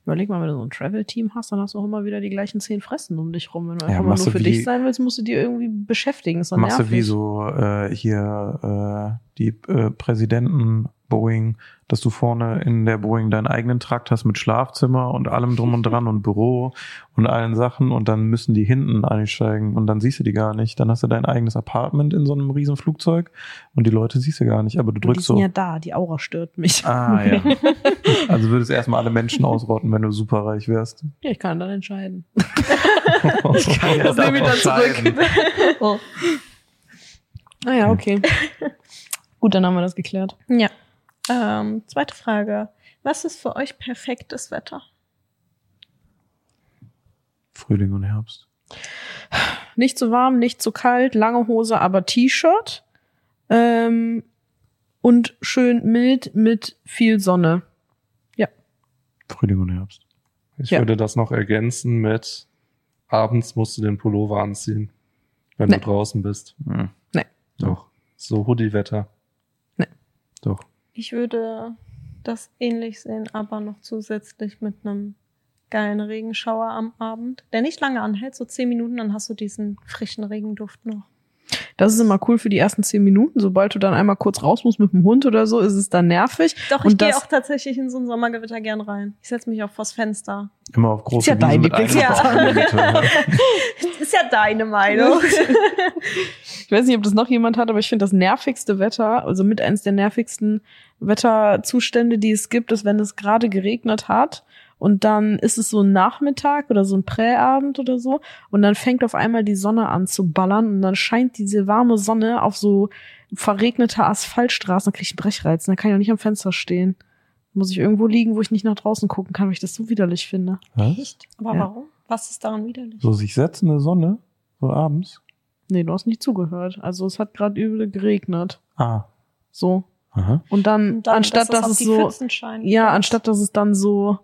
Überleg mal, wenn du so ein Travel-Team hast, dann hast du auch immer wieder die gleichen zehn Fressen um dich rum. Wenn du
Ja,
einfach mal nur
du
für
wie-
dich sein willst, musst du dir irgendwie beschäftigen. Ist
Machst du
nervig.
wie so äh, hier äh, die äh, Präsidenten Boeing, dass du vorne in der Boeing deinen eigenen Trakt hast mit Schlafzimmer und allem drum und dran und Büro und allen Sachen und dann müssen die hinten einsteigen und dann siehst du die gar nicht. Dann hast du dein eigenes Apartment in so einem riesen Flugzeug und die Leute siehst du gar nicht, aber du
Und die
drückst
sind
so.
ja da, die Aura stört mich.
Ah ja. Also würdest du erstmal alle Menschen ausrotten, wenn du superreich wärst.
Ja, ich kann dann entscheiden.
ich kann
Das nehme ich dann zurück.
Oh.
Ah ja, okay. Gut, dann haben wir das geklärt.
Ja. Ähm, zweite Frage. Was ist für euch perfektes Wetter?
Frühling und Herbst.
Nicht zu warm, nicht zu kalt, lange Hose, aber T-Shirt. Ähm, und schön mild mit viel Sonne.
Frühling und Herbst.
Ich
Ja.
würde das noch ergänzen mit abends musst du den Pullover anziehen, wenn
Nee.
du draußen bist.
Hm.
Doch. So Hoodie-Wetter.
Nee.
Doch.
Ich würde das ähnlich sehen, aber noch zusätzlich mit einem geilen Regenschauer am Abend, der nicht lange anhält, so zehn Minuten, dann hast du diesen frischen Regenduft noch.
Das ist immer cool für die ersten zehn Minuten. Sobald du dann einmal kurz raus musst mit dem Hund oder so, ist es dann nervig.
Doch,
Und
ich gehe auch tatsächlich in so ein Sommergewitter gern rein. Ich setze mich auch vors Fenster.
Immer auf große
Ist ja
Wiesen mit
Lieblingswetter.
eingebautem Winter.
Ist ja deine Meinung.
Ich weiß nicht, ob das noch jemand hat, aber ich finde das nervigste Wetter, also mit eines der nervigsten Wetterzustände, die es gibt, ist, wenn es gerade geregnet hat und dann ist es so ein Nachmittag oder so ein Präabend oder so und dann fängt auf einmal die Sonne an zu ballern und dann scheint diese warme Sonne auf so verregnete Asphaltstraßen, dann krieg ich einen Brechreiz, dann kann ich auch nicht am Fenster stehen. Muss ich irgendwo liegen, wo ich nicht nach draußen gucken kann, weil ich das so widerlich finde.
Was?
Echt? Aber
Ja.
warum? Was ist daran widerlich?
So sich setzende Sonne, so abends.
Nee, du hast nicht zugehört. Also es hat gerade übel geregnet.
Ah.
So.
Aha.
Und dann,
Und dann,
anstatt dass,
auf
es
die
so, ja, anstatt dass es dann so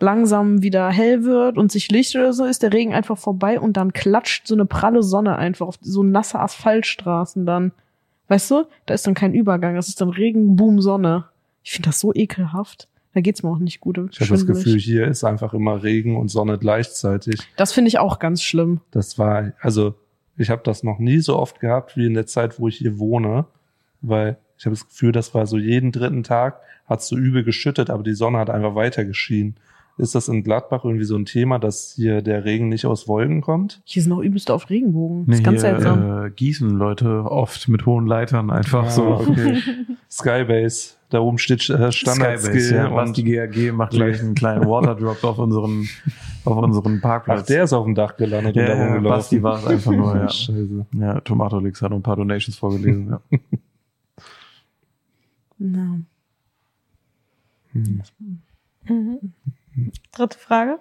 langsam wieder hell wird und sich Licht oder so, ist der Regen einfach vorbei und dann klatscht so eine pralle Sonne einfach auf so nasse Asphaltstraßen dann. Weißt du? Da ist dann kein Übergang. Das ist dann Regen, Boom, Sonne. Ich finde das so ekelhaft. Da geht's mir auch nicht gut.
Ich habe das. Gefühl, hier ist einfach immer Regen und Sonne gleichzeitig.
Das finde ich auch ganz schlimm.
Das war, also ich habe das noch nie so oft gehabt wie in der Zeit, wo ich hier wohne, weil ich habe das Gefühl, das war so jeden dritten Tag, hat so übel geschüttet, aber die Sonne hat einfach weiter geschienen. Ist das in Gladbach irgendwie so ein Thema, dass hier der Regen nicht aus Wolken kommt?
Hier sind auch übelst auf Regenbogen. Das
Nee,
ist ganz
hier,
seltsam.
Äh, gießen Leute oft mit hohen Leitern einfach
Ah,
so.
okay. Skybase, da oben steht äh, Standard
Skybase,
Skill
ja.
und
Basti GAG macht gleich einen kleinen Waterdrop auf unseren, auf unseren Parkplatz.
Ach, der ist auf dem Dach gelandet
ja,
und da rumgelaufen.
Basti war es einfach nur, ja.
Scheiße.
Ja, Tomatolix hat noch ein paar Donations vorgelesen, ja.
Ja.
Hm.
Mhm. Dritte Frage.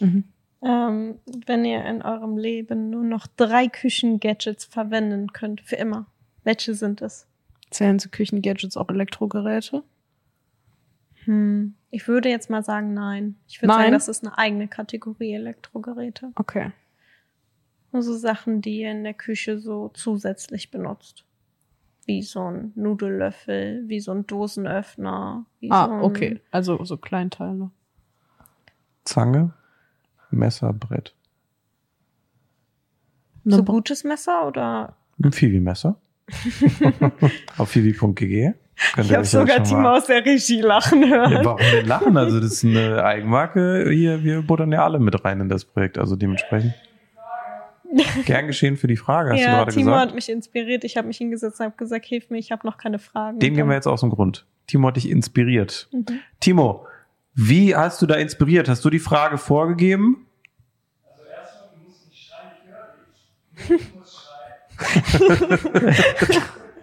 Mhm.
Ähm, wenn ihr in eurem Leben nur noch drei Küchen-Gadgets verwenden könnt, für immer, welche sind es?
Zählen zu Küchengadgets auch Elektrogeräte?
Hm. Ich würde jetzt mal sagen, nein. Ich würde
Nein?
sagen, das ist eine eigene Kategorie Elektrogeräte.
Okay.
Nur so Sachen, die ihr in der Küche so zusätzlich benutzt. Wie so ein Nudellöffel, wie so ein Dosenöffner. Wie so
Ah,
ein,
okay. Also so Kleinteile.
Zange, Messer, Brett.
So gutes Messer oder?
Ein Fivi-Messer. Auf fivi.gg. Könnt
Ich habe sogar Timo aus der Regie lachen hören.
Ja, warum denn lachen? Also das ist eine Eigenmarke. Hier, wir buttern ja alle mit rein in das Projekt. Also dementsprechend. Gern geschehen für die Frage, hast du
ja,
gerade
Timo
gesagt.
hat mich inspiriert. Ich habe mich hingesetzt und habe gesagt, hilf mir, ich habe noch keine Fragen.
Dem gehen wir jetzt aus dem Grund. Timo hat dich inspiriert.
Mhm.
Timo, wie hast du da inspiriert? Hast du die Frage vorgegeben?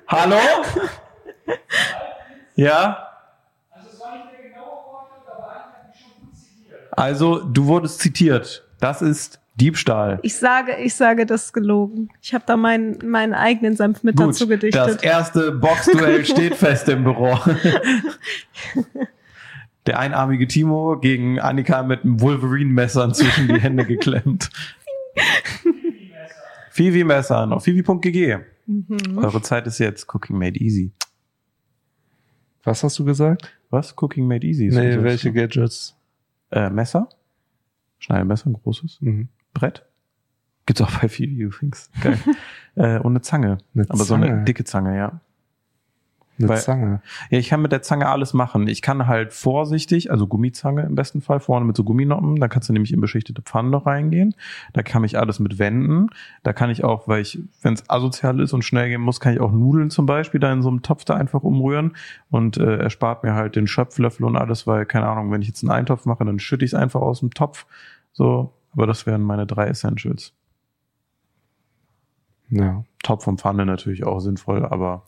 Hallo? Ja? Also, du wurdest zitiert. Das ist Diebstahl.
Ich sage, ich sage, das ist gelogen. Ich habe da meinen, meinen eigenen Senf mit
Gut,
dazu
das
gedichtet.
erste Boxduell steht fest im Büro. Der einarmige Timo gegen Annika mit einem Wolverine-Messern zwischen die Hände geklemmt. Fivi-Messern auf fivi.gg.
Mhm.
Eure Zeit ist jetzt. Cooking made easy.
Was hast du gesagt?
Was? Cooking made easy?
Nee, welche Gadgets?
Äh, Messer? Schneidemesser, ein großes.
Mhm.
Brett? Gibt's auch bei Fivi übrigens. Geil. äh, und eine Zange.
Eine
Aber so eine
Zange.
dicke Zange, ja.
Eine
Weil-
Zange.
Ja, ich kann mit der Zange alles machen. Ich kann halt vorsichtig, also Gummizange im besten Fall, vorne mit so Gumminoppen, da kannst du nämlich in beschichtete Pfannen noch reingehen. Da kann ich alles mit wenden. Da kann ich auch, weil ich, wenn es asozial ist und schnell gehen muss, kann ich auch Nudeln zum Beispiel da in so einem Topf da einfach umrühren und äh, erspart mir halt den Schöpflöffel und alles, weil, keine Ahnung, wenn ich jetzt einen Eintopf mache, dann schütte ich es einfach aus dem Topf. So, aber das wären meine drei Essentials.
Ja.
Topf und Pfanne natürlich auch sinnvoll, aber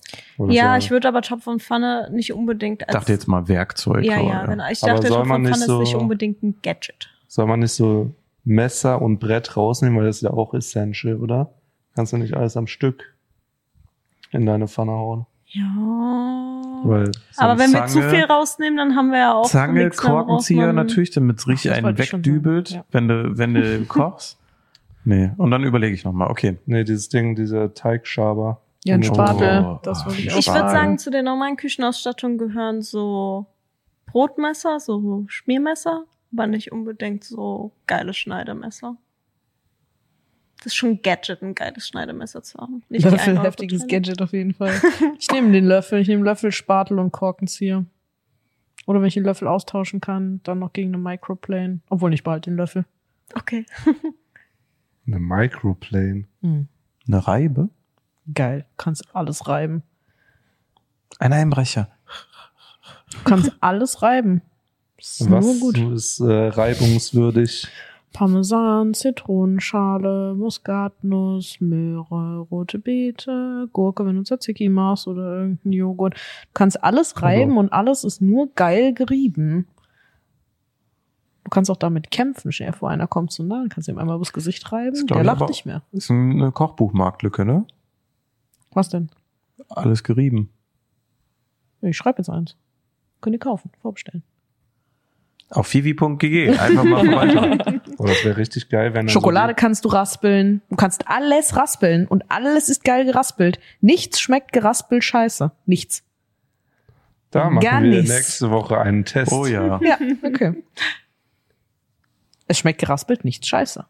ja,
so.
ich würde aber Topf und Pfanne nicht unbedingt
ich
als.
dachte jetzt mal Werkzeug.
Ja, ja, genau. Ich
Aber
dachte,
man
und Pfanne
nicht
ist nicht
so-
unbedingt ein Gadget.
Soll man nicht so Messer und Brett rausnehmen, weil das ist ja auch essential, oder? Kannst du nicht alles am Stück in deine Pfanne hauen?
Ja.
Weil
So
aber wenn wir zu
Zange-
viel rausnehmen, dann haben wir ja auch
Zange, Korkenzieher natürlich, damit es richtig einen wegdübelt,
ja.
wenn du, wenn du kochst. Nee, und dann überlege ich nochmal, okay.
Nee, dieses Ding, dieser Teigschaber.
Ja, ein
Oh,
Spatel. das wollte ich
ich
würde sagen, zu der normalen Küchenausstattung gehören so Brotmesser, so Schmiermesser, aber nicht unbedingt so geile Schneidemesser. Das ist schon ein Gadget, ein geiles Schneidemesser zu haben. Nicht
Löffel,
1 Euro
heftiges
Teile.
Gadget auf jeden Fall. Ich nehme den Löffel, ich nehme Löffel, Spatel und Korkenzieher. Oder wenn ich den Löffel austauschen kann, dann noch gegen eine Microplane. Obwohl nicht bald den Löffel.
Okay.
Eine Microplane.
Hm.
Eine Reibe?
Geil, kannst alles reiben.
Ein Einbrecher.
Du kannst alles reiben. Ist nur
Was
gut.
ist äh, reibungswürdig?
Parmesan, Zitronenschale, Muskatnuss, Möhre, rote Beete, Gurke, wenn du Tzatziki machst oder irgendein Joghurt. Du kannst alles reiben und alles ist nur geil gerieben. Du kannst auch damit kämpfen. Dir vor, einer kommt zu nah, dann kannst du ihm einmal übers Gesicht reiben. Der lacht nicht mehr.
Ist eine Kochbuchmarktlücke, ne?
Was denn?
Alles gerieben.
Ich schreibe jetzt eins. Könnt ihr kaufen, vorbestellen.
Auf fivi.gg. Einfach mal vorbeischauen.
Oh, das wäre richtig geil, wenn
Schokolade
So
kannst du raspeln. Du kannst alles raspeln und alles ist geil geraspelt. Nichts schmeckt geraspelt scheiße. Nichts.
da machen
gar
wir
nichts.
nächste Woche einen Test.
Oh ja.
Ja, okay. Es schmeckt geraspelt nichts scheiße.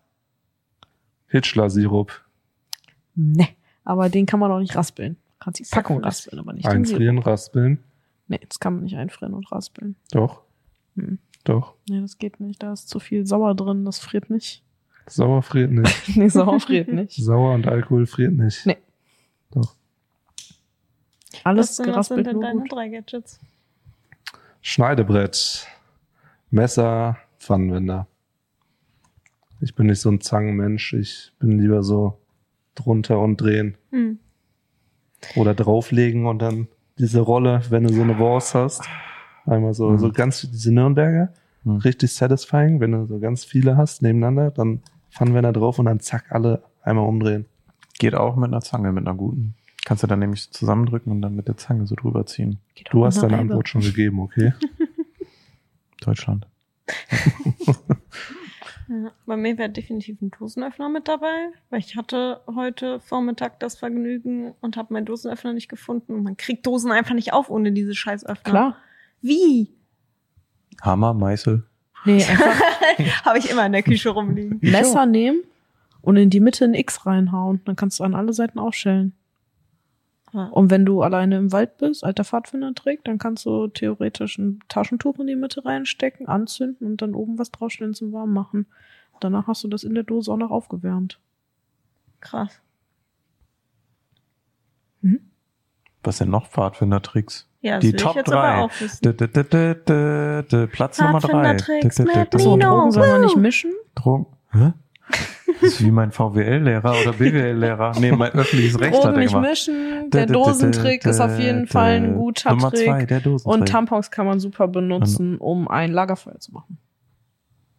Hitchler-Sirup.
Ne, aber den kann man auch nicht raspeln. Du kannst die Packung raspeln, aber nicht.
Einfrieren, raspeln.
Nee, das kann man nicht einfrieren und raspeln.
Doch.
Hm.
Doch.
Nee, das geht nicht. Da ist zu viel Sauer drin, das friert nicht.
Sauer friert nicht.
Nee, Sauer friert nicht.
Sauer und Alkohol friert nicht.
Nee.
Doch.
Alles
Was sind, was sind
geraspelt
denn deine
gut.
drei Gadgets?
Schneidebrett. Messer, Pfannenwender. Ich bin nicht so ein Zangenmensch. Ich bin lieber so drunter und drehen.
Hm.
Oder drauflegen und dann diese Rolle, wenn du so eine Wurst hast. Einmal so,
Mhm.
so ganz, diese Nürnberger.
Mhm.
Richtig satisfying, wenn du so ganz viele hast nebeneinander, dann Pfannenwender drauf und dann zack, alle einmal umdrehen.
Geht auch mit einer Zange, mit einer guten. Kannst du dann nämlich zusammendrücken und dann mit der Zange so drüber ziehen.
Geht
Du hast deine
Reibe.
Antwort schon gegeben, okay?
Deutschland.
Ja, bei mir wäre definitiv ein Dosenöffner mit dabei, weil ich hatte heute Vormittag das Vergnügen und habe meinen Dosenöffner nicht gefunden. Und man kriegt Dosen einfach nicht auf ohne diese Scheißöffner.
Klar.
Wie?
Hammer, Meißel.
Nee, einfach,
Habe ich immer in der Küche rumliegen.
Messer nehmen und in die Mitte ein X reinhauen. Dann kannst du an alle Seiten aufstellen. Und wenn du alleine im Wald bist, alter Pfadfinder trägt, dann kannst du theoretisch ein Taschentuch in die Mitte reinstecken, anzünden und dann oben was draufstellen zum Warm machen. Danach hast du das in der Dose auch noch aufgewärmt.
Krass.
Was denn noch Pfadfinder-Tricks?
Ja, das
Die
will ich
Top
jetzt
3.
aber auch wissen.
D -d -d -d -d -d Platz Nummer 3.
Pfadfinder-Tricks mit
Achso. Drogen soll man nicht mischen.
Drogen. Hä? Das ist wie mein VWL-Lehrer oder BWL-Lehrer. Nee, mein öffentliches Recht hat
Drogen
er
nicht
gemacht.
mischen. Der Dosentrick ist auf jeden Fall ein guter
Nummer zwei,
Trick.
der Dosentrick.
Und Tampons kann man super benutzen, um ein Lagerfeuer zu machen.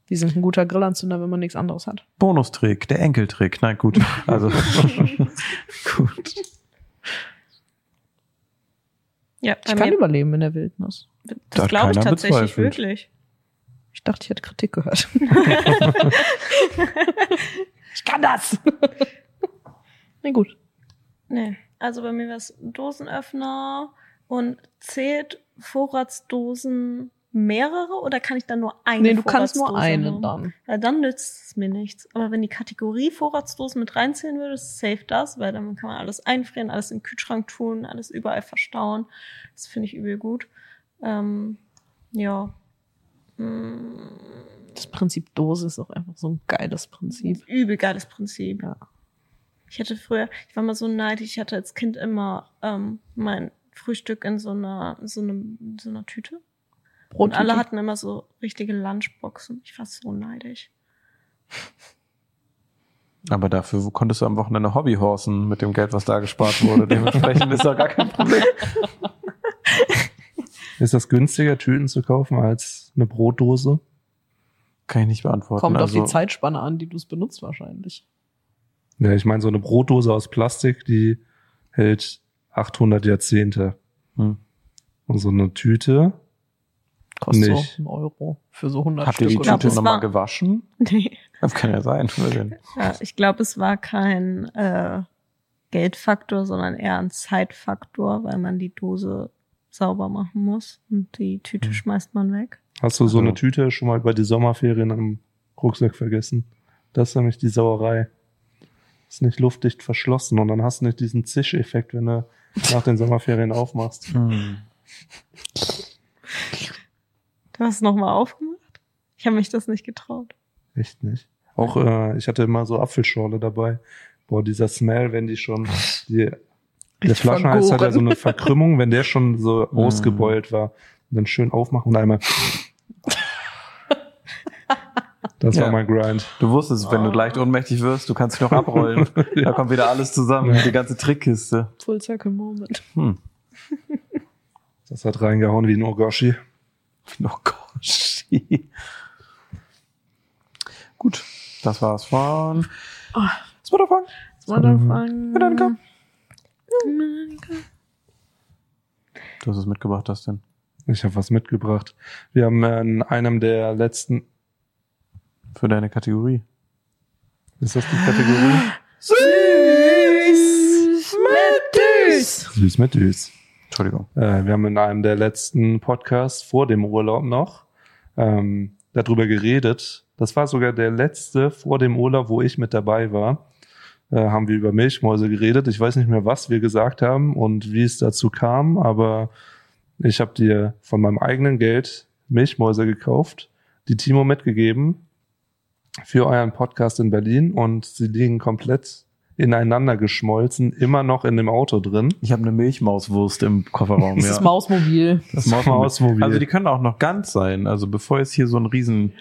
Die sind ein guter Grillanzünder, wenn man nichts anderes hat.
Bonustrick, der Enkeltrick. Nein, gut. Also, gut.
Ja,
Ich kann überleben in der Wildnis.
Da
das
hat
glaube ich tatsächlich
bezweifelt.
wirklich.
Ich dachte, ich hätte Kritik gehört. ich kann das. Na gut.
Nee, also bei mir wäre es Dosenöffner und zählt Vorratsdosen mehrere oder kann ich dann nur eine
Nee, du kannst nur eine dann.
Weil dann nützt es mir nichts. Aber wenn die Kategorie Vorratsdosen mit reinzählen würde, ist safe das, weil dann kann man alles einfrieren, alles in den Kühlschrank tun, alles überall verstauen. Das finde ich übel gut. Ähm, ja. Mm,
Das Prinzip Dose ist auch einfach so ein geiles Prinzip.
Übel geiles Prinzip.
Ja.
Ich hatte früher, ich war mal so neidisch, ich hatte als Kind immer ähm, mein Frühstück in so einer, so, einem, so einer Tüte. Und alle hatten immer so richtige Lunchboxen. Ich war so neidisch.
Aber dafür konntest du am Wochenende Hobbyhorsen mit dem Geld, was da gespart wurde. Dementsprechend ist da gar kein Problem.
Ist das günstiger, Tüten zu kaufen als eine Brotdose?
Kann ich nicht beantworten.
Kommt auf
also,
die Zeitspanne an, die du es benutzt wahrscheinlich.
Ja, ich meine, so eine Brotdose aus Plastik, die hält 800 Jahrzehnte.
Hm.
Und so eine Tüte,
Kostet
Nicht.
so einen Euro für so 100
Habt ihr die
Stück.
glaub,
Tüte nochmal gewaschen?
Nee.
Das kann ja sein.
Ja, ich glaube, es war kein äh, Geldfaktor, sondern eher ein Zeitfaktor, weil man die Dose sauber machen muss und die Tüte
Hm.
schmeißt man weg.
hast du so eine Tüte schon mal über die Sommerferien am Rucksack vergessen? Das ist nämlich die Sauerei. Ist nicht luftdicht verschlossen und dann hast du nicht diesen Zischeffekt, wenn du nach den Sommerferien aufmachst.
Hm.
Du hast es nochmal aufgemacht? Ich habe mich das nicht getraut.
Echt nicht. Auch äh, ich hatte immer so Apfelschorle dabei. Boah, dieser Smell, wenn die schon die, der Flaschenhals hat ja so eine Verkrümmung, wenn der schon so
Mm.
ausgebeult war. Und dann schön aufmachen und einmal. Das
Ja.
war mein Grind.
Du wusstest, wenn du leicht ohnmächtig wirst, du kannst dich noch abrollen. Da kommt wieder alles zusammen, die ganze Trickkiste.
Full Circle Moment.
Hm.
Das hat reingehauen wie ein Ogoshi.
Oh Gott. Gut, das war's von
Ah.
Spotify.
Motherfucker.
Danke. Du hast es mitgebracht, das denn?
Ich habe was mitgebracht. Wir haben in einem der letzten.
Für deine Kategorie.
Ist das die Kategorie?
Süß mit Düs.
Süß mit Düs.
Entschuldigung.
Äh, wir haben in einem der letzten Podcasts vor dem Urlaub noch ähm, darüber geredet. Das war sogar der letzte vor dem Urlaub, wo ich mit dabei war. Äh, haben wir über Milchmäuse geredet. Ich weiß nicht mehr, was wir gesagt haben und wie es dazu kam, aber ich habe dir von meinem eigenen Geld Milchmäuse gekauft, die Timo mitgegeben für euren Podcast in Berlin und sie liegen komplett ineinander geschmolzen, immer noch in dem Auto drin.
Ich habe eine Milchmauswurst im Kofferraum.
Das
ja.
ist Mausmobil.
Das
Mausmobil.
Also die können auch noch ganz sein. Also bevor jetzt hier so ein Riesen.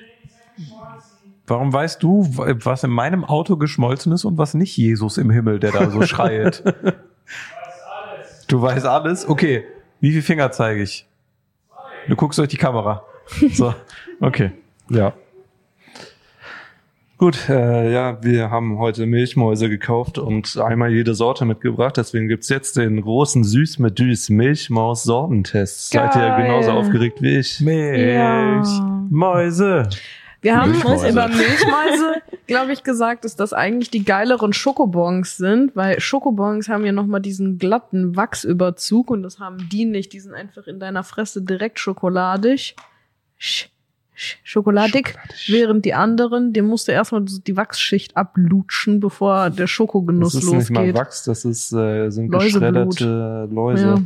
Warum weißt du, was in meinem Auto geschmolzen ist und was nicht Jesus im Himmel, der da so schreit? Du weißt alles? Okay. Wie viele Finger zeige ich? Du guckst durch die Kamera. So. Okay.
Ja. Gut, äh, ja, wir haben heute Milchmäuse gekauft und einmal jede Sorte mitgebracht. Deswegen gibt's jetzt den großen Süß mit Düs Milchmaus-Sortentest. Seid ihr
Geil.
genauso aufgeregt wie ich?
Milch.
Ja.
Mäuse.
Wir haben
Milchmäuse.
über Milchmäuse, glaube ich, gesagt, dass das eigentlich die geileren Schokobons sind, weil Schokobons haben ja nochmal diesen glatten Wachsüberzug und das haben die nicht. Die sind einfach in deiner Fresse direkt schokoladig. Sch, sch, schokoladig, während die anderen, dem musst du erstmal die Wachsschicht ablutschen, bevor der Schokogenuss
Das ist nicht mal
losgeht.
Wachs, das ist, äh, sind
Läuseblut.
geschredderte Läuse.
Ja.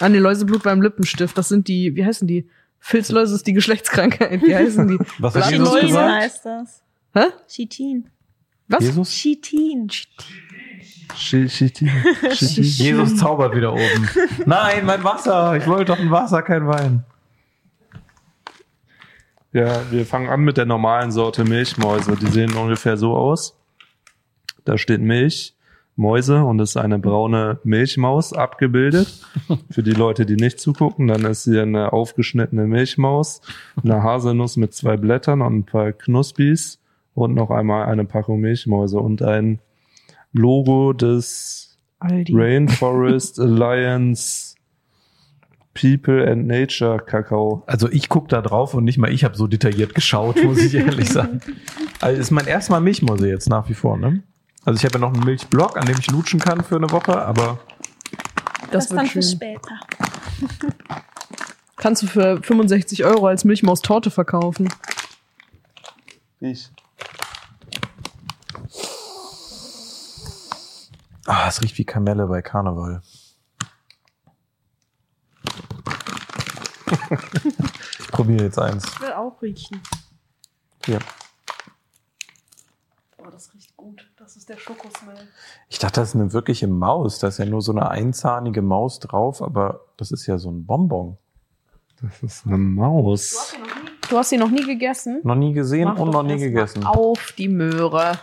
An den Läuseblut beim Lippenstift, das sind die, wie heißen die? Filzläuse ist die Geschlechtskrankheit, wie heißen die?
Was hat? Jesus
Chitin
gesagt?
heißt das.
Hä?
Chitin.
Was?
Jesus?
Chitin.
Chi- Chitin. Chitin.
Jesus zaubert wieder oben. Nein, mein Wasser. Ich wollte doch ein Wasser, kein Wein.
Ja, wir fangen an mit der normalen Sorte Milchmäuse. Die sehen ungefähr so aus. Da steht Milch, Mäuse und es ist eine braune Milchmaus abgebildet. Für die Leute, die nicht zugucken, dann ist hier eine aufgeschnittene Milchmaus, eine Haselnuss mit zwei Blättern und ein paar Knuspis und noch einmal eine Packung Milchmäuse und ein Logo des
Aldi.
Rainforest Alliance People and Nature Kakao.
Also ich guck da drauf und nicht mal ich habe so detailliert geschaut, muss ich ehrlich sagen. Also ist mein erstes Mal Milchmäuse jetzt nach wie vor, ne? Also ich habe ja noch einen Milchblock, an dem ich lutschen kann für eine Woche, aber
Das,
dann
wird
für
schön.
später.
Kannst du für 65 Euro als Milchmaus Torte verkaufen.
Ich.
ah, es riecht wie Kamelle bei Karneval. Ich probiere jetzt eins.
Ich will auch riechen.
Hier.
Boah, das riecht gut. Das ist der Schokosmell.
Ich dachte, das ist eine wirkliche Maus. Da ist ja nur so eine einzahnige Maus drauf, aber das ist ja so ein Bonbon.
Das ist eine Maus.
Du hast sie noch nie gegessen?
Noch nie gesehen
Mach
und noch nie gegessen.
Auf die Möhre.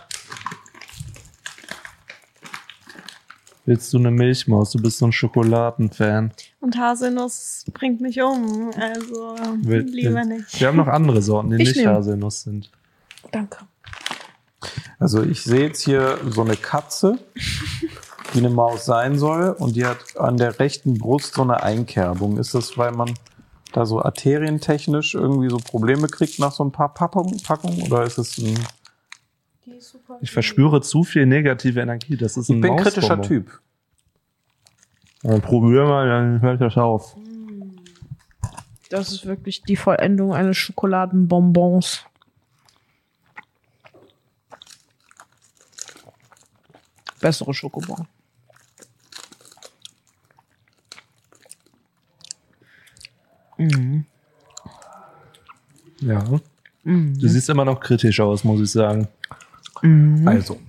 Willst du eine Milchmaus? Du bist so ein Schokoladenfan.
Und Haselnuss bringt mich um. Also
Will-
lieber nicht.
Wir haben noch andere Sorten, die
Ich
nicht
nehm.
Haselnuss sind.
Danke.
Also ich sehe jetzt hier so eine Katze, die eine Maus sein soll und die hat an der rechten Brust so eine Einkerbung. Ist das, weil man da so arterientechnisch irgendwie so Probleme kriegt nach so ein paar Packungen Packungen oder ist es ein
Ich verspüre zu viel negative Energie. Das ist ein
Ich bin ein kritischer. Typ.
Dann probier mal, dann hört das auf.
Das ist wirklich die Vollendung eines Schokoladenbonbons. Bessere Schokobon. Mhm.
Ja.
Mhm.
Du siehst immer noch kritisch aus, muss ich sagen.
Mhm.
Also,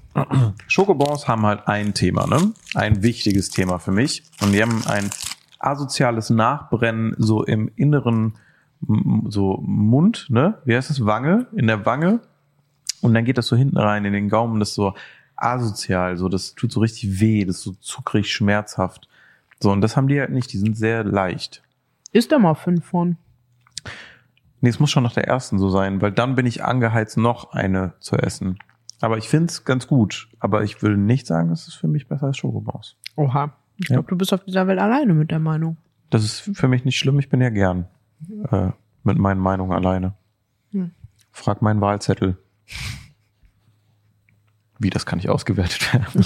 Schokobons haben halt ein Thema, ne? Ein wichtiges Thema für mich. Und die haben ein asoziales Nachbrennen so im inneren so Mund, ne? Wie heißt das? Wange? In der Wange. Und dann geht das so hinten rein in den Gaumen, das ist so asozial, so das tut so richtig weh, das ist so zuckrig, schmerzhaft. So, und das haben die halt nicht, die sind sehr leicht.
Ist da mal fünf von.
Nee, es muss schon nach der ersten so sein, weil dann bin ich angeheizt, noch eine zu essen. Aber ich find's ganz gut. Aber ich will nicht sagen, das ist für mich besser als Schokobons.
Oha. Ich
Ja.
glaube, du bist auf dieser Welt alleine mit der Meinung.
Das ist für mich nicht schlimm, ich bin ja gern äh, mit meinen Meinungen alleine.
Hm.
Frag meinen Wahlzettel. Wie, das kann nicht ausgewertet werden.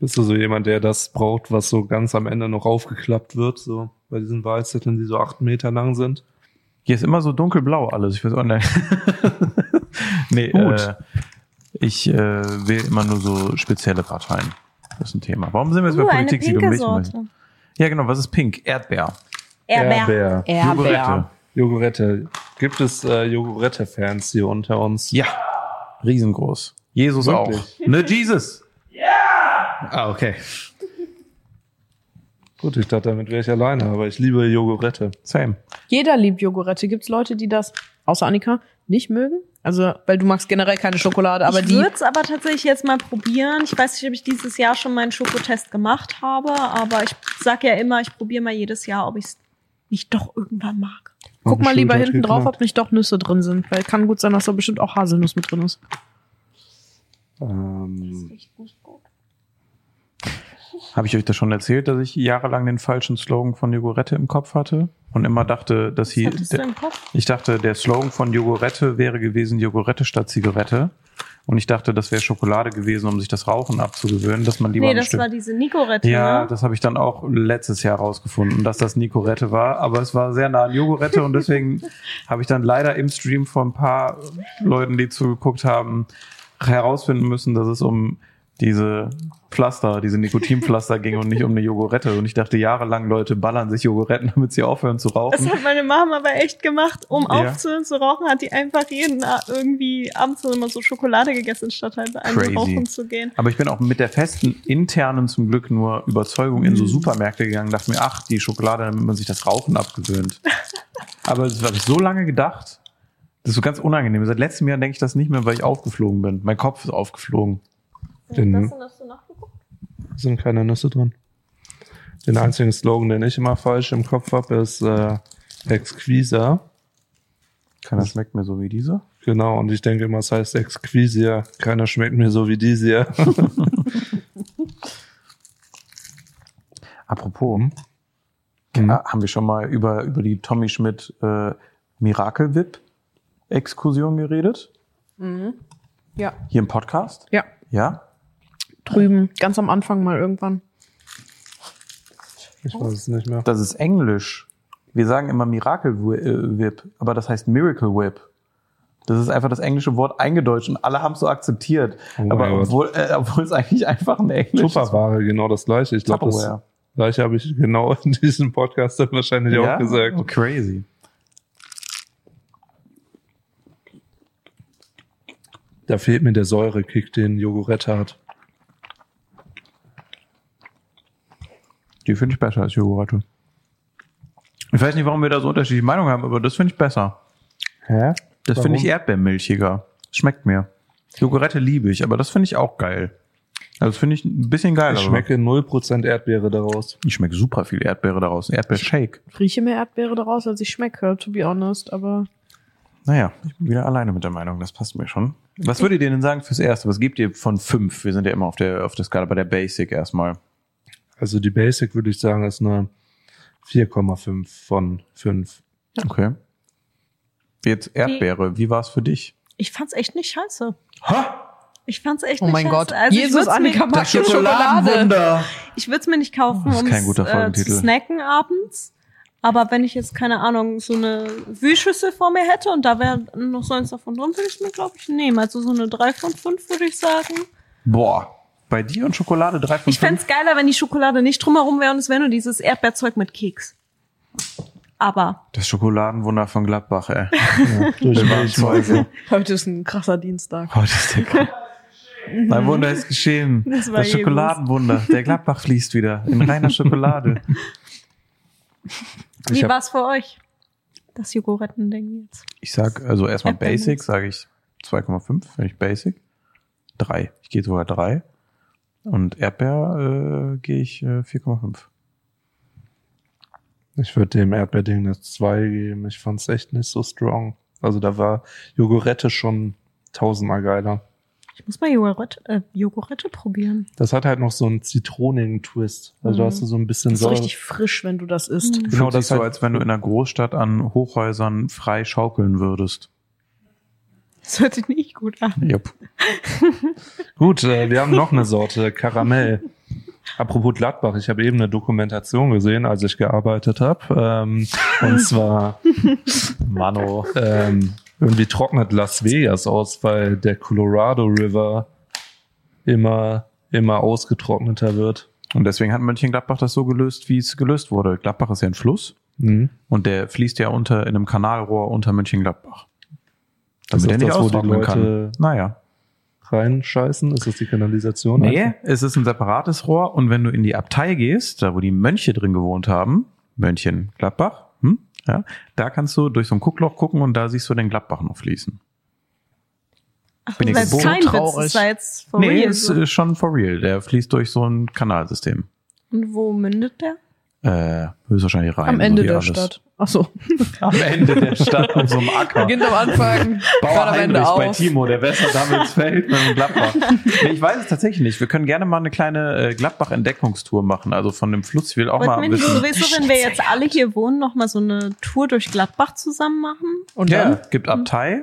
Bist du so jemand, der das braucht, was so ganz am Ende noch aufgeklappt wird, so bei diesen Wahlzetteln, die so acht Meter lang sind?
Hier ist immer so dunkelblau alles. Ich weiß auch nicht. nee,
Gut.
äh, ich äh, wähle immer nur so spezielle Parteien. Das ist ein Thema. Warum sind wir jetzt
Uh,
bei Politik, und
pinke
Milchmäuse?
Sorte.
Ja, genau. Was ist pink? Erdbeer.
Erdbeer.
Jogurette.
Jogurette. Gibt es äh, Jogurette-Fans hier unter uns?
Ja. Riesengroß. Jesus
Wirklich?
auch. Ne, Jesus? Ja! Ah, okay.
Gut, ich dachte, damit wäre ich alleine, aber ich liebe Jogurette.
Same.
Jeder liebt Jogurette. Gibt es Leute, die das, außer Annika, nicht mögen? Also, weil du magst generell keine Schokolade, aber
ich
die.
würde es aber tatsächlich jetzt mal probieren. Ich weiß nicht, ob ich dieses Jahr schon meinen Schokotest gemacht habe, aber ich sag ja immer, ich probiere mal jedes Jahr, ob ich es nicht doch irgendwann mag.
Guck mal lieber hinten drauf, ob nicht doch Nüsse drin sind. Weil kann gut sein, dass da bestimmt auch Haselnuss mit drin ist.
Ähm,
Habe ich euch das schon erzählt, dass ich jahrelang den falschen Slogan von Jogurette im Kopf hatte und immer dachte, dass sie. Ich dachte, der Slogan von Jogurette wäre gewesen Jogurette statt Zigarette. Und ich dachte, das wäre Schokolade gewesen, um sich das Rauchen abzugewöhnen, dass man lieber
Nee, das
Stück
war diese Nicorette,
ja,
ne?
das habe ich dann auch letztes Jahr rausgefunden, dass das Nicorette war, aber es war sehr nah an Jogurette und deswegen habe ich dann leider im Stream von ein paar Leuten, die zugeguckt haben, herausfinden müssen, dass es um diese Pflaster, diese Nikotinpflaster ging und nicht um eine Jogurette. Und ich dachte jahrelang, Leute ballern sich Joguretten, damit sie aufhören zu
Das
rauchen.
hat meine Mama aber echt gemacht. Um
Ja.
aufzuhören zu rauchen, hat die einfach jeden irgendwie abends immer so Schokolade gegessen, statt halt
Crazy.
rauchen zu gehen.
Aber ich bin auch mit der festen internen zum Glück nur Überzeugung in
Mhm.
so Supermärkte gegangen, dachte mir, ach, die Schokolade, damit man sich das Rauchen abgewöhnt. Aber das habe ich so lange gedacht. Das ist so ganz unangenehm. Seit letztem Jahr denke ich das nicht mehr, weil ich aufgeflogen bin. Mein Kopf ist aufgeflogen.
Den-
hast du nachgeguckt?
sind keine Nüsse drin. Den einzigen Slogan, den ich immer falsch im Kopf habe, ist äh, Exquisa.
Keiner schmeckt mir so wie dieser.
Genau, und ich denke immer, es heißt Exquisia. Keiner schmeckt mir so wie diese.
Apropos,
Mhm.
haben wir schon mal über, über die Tommy Schmidt äh, Miracle Whip Exkursion geredet?
Mhm. Ja.
Hier im Podcast?
Ja.
Ja?
Drüben, ganz am Anfang mal irgendwann.
Ich weiß es nicht mehr.
Das ist Englisch. Wir sagen immer Miracle äh, Whip, aber das heißt Miracle Whip. Das ist einfach das englische Wort eingedeutscht und alle haben es so akzeptiert.
Oh
aber obwohl, äh, obwohl es eigentlich einfach ein englisches
Tupperware, genau das gleiche. Ich glaube, das gleiche habe ich genau in diesem Podcast dann wahrscheinlich auch gesagt.
Oh, crazy.
Da fehlt mir der Säurekick, den Jogurette hat.
Die finde ich besser als Jogurette. Ich weiß nicht, warum wir da so unterschiedliche Meinungen haben, aber das finde ich besser.
Hä?
Das finde ich erdbeermilchiger. Schmeckt mir. Jogurette liebe ich, aber das finde ich auch geil. Also das finde ich ein bisschen geil.
Ich schmecke 0% Erdbeere daraus.
Ich schmecke super viel Erdbeere daraus. Erdbeershake.
Rieche mehr Erdbeere daraus, als ich schmecke, to be honest, aber
Naja, ich bin wieder alleine mit der Meinung. Das passt mir schon. Was würdet ihr denn sagen fürs Erste? Was gebt ihr von fünf? Wir sind ja immer auf der, auf der Skala bei der Basic erstmal.
Also die Basic würde ich sagen, ist eine 4,5 von 5.
Okay. Jetzt Erdbeere. Wie war es für dich?
Ich fand's echt nicht scheiße.
Ha!
Ich fand's echt
Oh
nicht
mein
scheiße.
Gott.
Also ich
Jesus, Annika
mir,
mag schon Schokolade.
ich würd's mir nicht kaufen,
Das ist
um
kein guter
äh, zu snacken abends. Aber wenn ich jetzt, keine Ahnung, so eine Wühlschüssel vor mir hätte und da wäre noch so eins davon drin, würde ich mir, glaube ich, nehmen. Also so eine 3 von 5, würde ich sagen.
Boah. Bei dir und Schokolade drei von
Ich fänd's geiler, wenn die Schokolade nicht drumherum wäre und es wäre nur dieses Erdbeerzeug mit Keks. Aber
Das Schokoladenwunder von Gladbach, ey.
Ja,
heute ist ein krasser Dienstag.
Heute ist der Kra- Ein Wunder ist geschehen.
Das
Das. Schokoladenwunder. Der Gladbach fließt wieder in reiner Schokolade. Ich
wie
hab-
war's für euch? Das Joghurtten-Ding jetzt.
Ich sag, also erstmal. Basic, sage ich 2,5, finde ich Basic. Drei. Ich gehe sogar drei. Und Erdbeer äh, gehe ich äh, 4,5.
Ich würde dem Erdbeerding eine 2 geben. Ich fand's echt nicht so strong. Also da war Jogurette schon tausendmal geiler.
Ich muss mal Joghurt, äh, Joghurette probieren.
Das hat halt noch so einen zitronigen Twist. Also da
Mhm.
hast du so ein bisschen
Das ist
Säure.
richtig frisch, wenn du das isst.
Mhm.
Genau das
sich
so, als wenn du in einer Großstadt an Hochhäusern frei schaukeln würdest.
Das hört sich nicht gut an.
Jupp.
Gut, äh, wir haben noch eine Sorte, Karamell. Apropos Gladbach, ich habe eben eine Dokumentation gesehen, als ich gearbeitet habe. Ähm, und zwar
Mano.
ähm, irgendwie trocknet Las Vegas aus, weil der Colorado River immer, immer ausgetrockneter wird.
Und deswegen hat Mönchengladbach das so gelöst, wie es gelöst wurde. Gladbach ist ja ein Fluss
Mhm.
und der fließt ja unter in einem Kanalrohr unter Mönchengladbach. Damit er nicht
das,
austrocknen kann. Naja.
reinscheißen? Ist das die Kanalisation?
Nee, es ist ein separates Rohr und wenn du in die Abtei gehst, da wo die Mönche drin gewohnt haben, Mönchengladbach, hm, ja, da kannst du durch so ein Guckloch gucken und da siehst du den Gladbach noch fließen.
Ach,
Bin ich
das ist kein Witz,
traurig.
das war jetzt for
nee,
real
ist
so.
schon for real. Der fließt durch so ein Kanalsystem.
Und wo mündet der?
Äh, höchstwahrscheinlich rein.
Am Ende der
alles.
Stadt. Ach so.
Am Ende der Stadt auf so einem Acker.
Beginnt am Anfang,
Bauer
hört am Ende
Heinrich bei. Timo, der Wässer Feld mit dem Gladbach. Nee, ich weiß es tatsächlich nicht. Wir können gerne mal eine kleine äh, Gladbach-Entdeckungstour machen. Also von dem Fluss. Ich will auch mal
Wollten
ein
wir nicht
bisschen.
sowieso, wenn wir jetzt alle hier wohnen, noch mal so eine Tour durch Gladbach zusammen machen?
Und
Ja,
dann
gibt Abtei.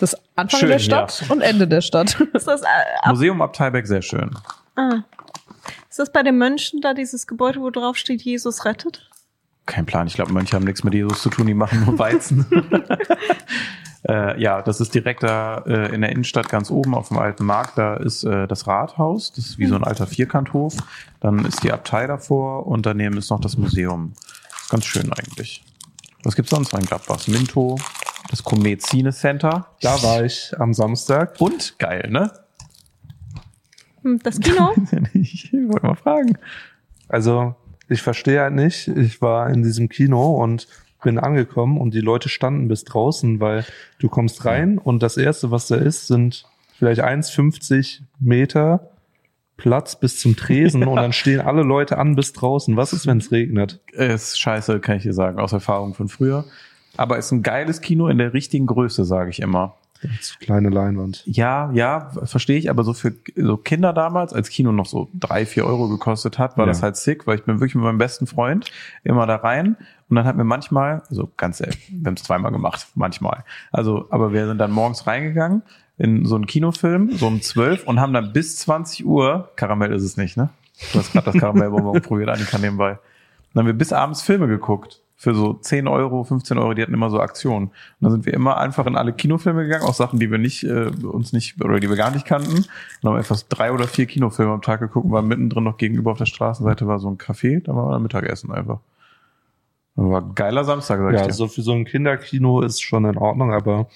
das Anfang
Schön,
der Stadt und Ende der Stadt.
Ist das, äh, ab,
Museum Abteibeck, sehr schön.
ah. Ist das bei den Mönchen da dieses Gebäude, wo drauf steht, Jesus rettet?
Kein Plan. Ich glaube, Mönche haben nichts mit Jesus zu tun. Die machen nur Weizen. äh, ja, das ist direkt da äh, in der Innenstadt ganz oben auf dem alten Markt. Da ist äh, das Rathaus. Das ist wie so ein alter Vierkanthof. Dann ist die Abtei davor und daneben ist noch das Museum. Ganz schön eigentlich. Was gibt's sonst noch in Gladbach? Minto, das Komet Cine Center.
Da war ich am Samstag.
Und geil, ne?
Hm, Das Kino?
ich wollte mal fragen.
Also, ich verstehe halt nicht. Ich war in diesem Kino und bin angekommen und die Leute standen bis draußen, weil du kommst rein und das erste, was da ist, sind vielleicht 1,50 Meter Platz bis zum Tresen und dann stehen alle Leute an bis draußen. Was ist, wenn es regnet?
Ist scheiße, kann ich dir sagen, aus Erfahrung von früher. Aber ist ein geiles Kino in der richtigen Größe, sage ich immer.
Zu kleine Leinwand.
Ja, ja, verstehe ich, aber so für so Kinder damals, als Kino noch so drei, vier Euro gekostet hat, war
Ja.
das halt sick, weil ich bin wirklich mit meinem besten Freund immer da rein und dann hat mir manchmal, also ganz selten, wir haben es zweimal gemacht, manchmal. Also, aber wir sind dann morgens reingegangen in so einen Kinofilm, so um zwölf und haben dann bis 20 Uhr, Karamell ist es nicht, ne? Du hast gerade das Karamellbonbon probiert, Annika nebenbei. Dann haben wir bis abends Filme geguckt. Für so 10 Euro, 15 Euro, die hatten immer so Aktionen. Und dann sind wir immer einfach in alle Kinofilme gegangen, auch Sachen, die wir nicht, äh, uns nicht, oder die wir gar nicht kannten. Und haben einfach drei oder vier Kinofilme am Tag geguckt, und war mittendrin noch gegenüber auf der Straßenseite war so ein Café, da waren wir Mittagessen einfach. Das war ein geiler Samstag, sag ich
Ja,
dir.
so für so ein Kinderkino ist schon in Ordnung, aber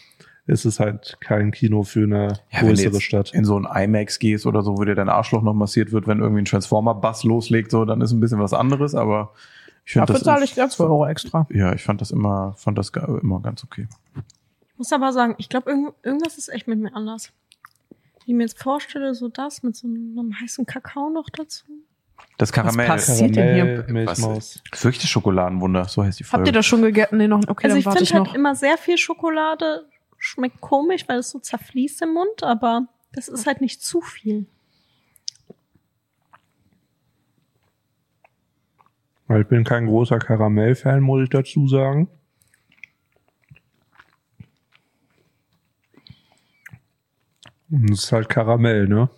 es ist halt kein Kino für eine
Ja, wenn du
größere Stadt.
in so ein IMAX gehst oder so, wo dir dein Arschloch noch massiert wird, wenn irgendwie ein Transformer-Bass loslegt, so, dann ist ein bisschen was anderes, aber ich finde
Dafür
das.
zahle ich ganz 2 Euro extra.
Ja, ich fand das immer, fand das immer ganz okay.
Ich muss aber sagen, ich glaube, irgend, irgendwas ist echt mit mir anders. Wie ich mir jetzt vorstelle, so das mit so einem heißen Kakao noch dazu.
Das Karamell.
Was sieht denn hier?
Karamell, Milchmaus.
Fürchte Schokoladenwunder, so heißt die Folge.
Habt ihr das schon gegessen? Nee, noch, okay,
Also
dann
ich
warte
finde
ich
halt
noch.
immer sehr viel Schokolade schmeckt komisch, weil es so zerfließt im Mund, aber das ist halt nicht zu viel.
Weil ich bin kein großer Karamell-Fan, muss ich dazu sagen. Und es ist halt Karamell, ne?